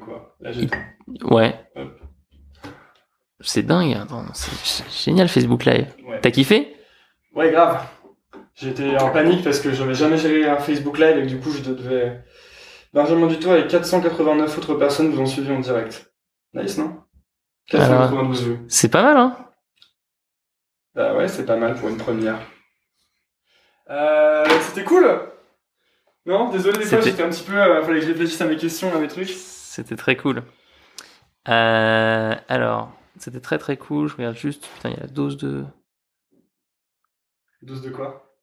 Quoi Là, j'ai- Ouais. Hop. C'est dingue. Attends, c'est génial Facebook Live. Ouais. T'as kiffé? Ouais, grave. J'étais en panique parce que j'avais jamais géré un Facebook Live et que du coup, je devais. Benjamin Dutoit et 489 autres personnes vous ont suivi en direct. Nice, non? 492 vues. C'est pas mal, hein? Bah ouais, c'est pas mal pour une première. Euh, c'était cool Non, désolé, des fois j'étais un petit peu. euh, fallait que je réfléchisse à mes questions, à mes trucs. C'était très cool. Euh, alors, c'était très très cool. Je regarde juste. Putain, il y a la dose de. Dose de quoi?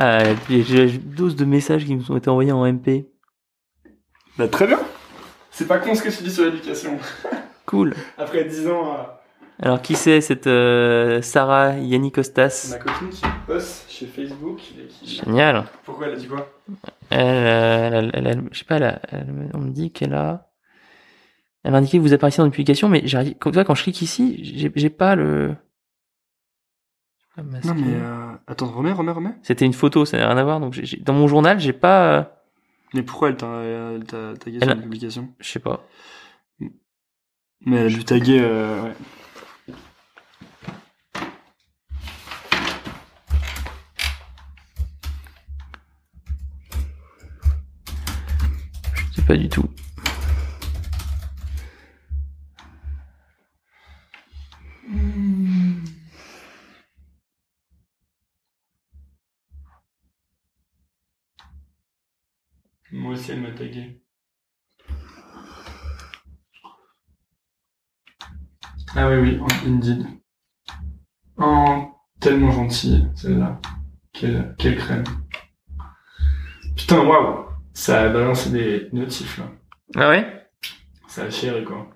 Euh, j'ai une dose de messages qui nous ont été envoyés en MP. Bah très bien C'est pas con ce que tu dis sur l'éducation. Cool. Après 10 ans, euh, Alors, qui c'est cette euh, Sarah Yanni Costas ma copine qui bosse chez Facebook et qui. Génial. Pourquoi elle a dit quoi? Elle, euh, elle, elle- elle- je sais pas, elle a- elle- on me dit qu'elle a. Elle m'a indiqué que vous apparaissez dans une publication, mais j'arrive. Quand, je clique ici, j'ai pas le. Ah. Non mais euh, attends, remets, remets, remets. C'était une photo, ça n'a rien à voir. Donc, j'ai- dans mon journal, j'ai pas. euh, Mais pourquoi elle t'a tagué Elle sur la publication? Je sais pas. Mais elle a dû taguer, euh, ouais. Pas du tout. Moi aussi elle m'a tagué. Ah oui, oui, Indeed. Oh, tellement gentille, celle-là. Quelle, quelle crème. Putain, waouh Ça a balancé des notifs, là. Ah ouais? Ça a chéri, quoi.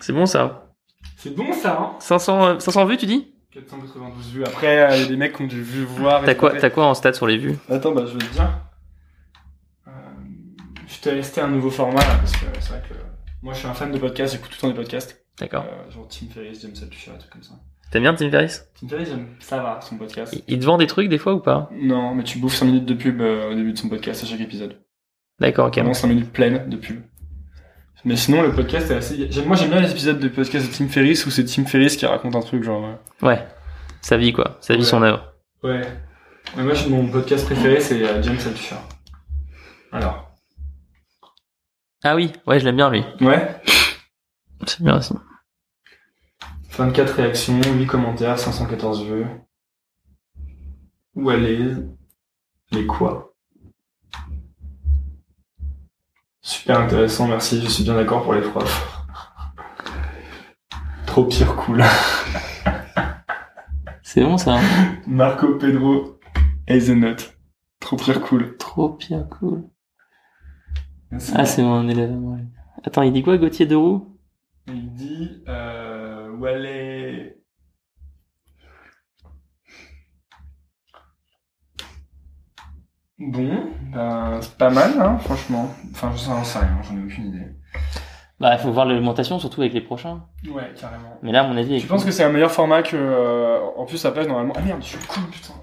C'est bon ça. C'est bon, ça, hein? 500, euh, 500 vues, tu dis? 492 vues. Après, euh, il y a des mecs qui ont dû vu voir. et T'as quoi, t'as quoi en stats sur les vues? Attends, bah, je vais te dire. Euh, je t'ai testé un nouveau format, là, parce que c'est vrai que moi, je suis un fan de podcasts, j'écoute tout le temps des podcasts. D'accord. Euh, genre Tim Ferriss, James Altucher, des trucs comme ça. T'aimes bien Tim Ferriss? Tim Ferriss, j'aime, ça va, son podcast. il, il te vend des trucs des fois ou pas? Non, mais tu bouffes 5 minutes de pub euh, au début de son podcast à chaque épisode. D'accord, ok. Vraiment 5 minutes pleines de pub. Mais sinon, le podcast est assez. Moi, j'aime bien les épisodes de podcast de Tim Ferriss où c'est Tim Ferriss qui raconte un truc, genre. euh, Ouais. Sa vie quoi. Sa vie, Ouais. son œuvre. Ouais. Mais moi, mon podcast préféré, c'est euh, James Altucher. Alors. Ah oui, ouais, je l'aime bien lui. Ouais. C'est bien aussi. 24 réactions, 8 commentaires, 514 vues. Où allez Les quoi? Super intéressant, merci, je suis bien d'accord pour les profs. Trop pire cool. C'est bon ça. hein Marco Pedro Hazelnut. Trop pire cool. Trop pire cool. Ah, c'est mon élève. ouais. Attends, il dit quoi, Gauthier de Roux Il dit euh, Wallet. Bon, ben, c'est pas mal, hein, franchement. Enfin, je sais sais rien, j'en ai aucune idée. Bah, il faut voir l'augmentation, surtout avec les prochains. Ouais, carrément. Mais là, à mon avis. Tu penses que c'est un meilleur format que. euh, en plus, ça pèse normalement. Ah merde, je suis con, putain.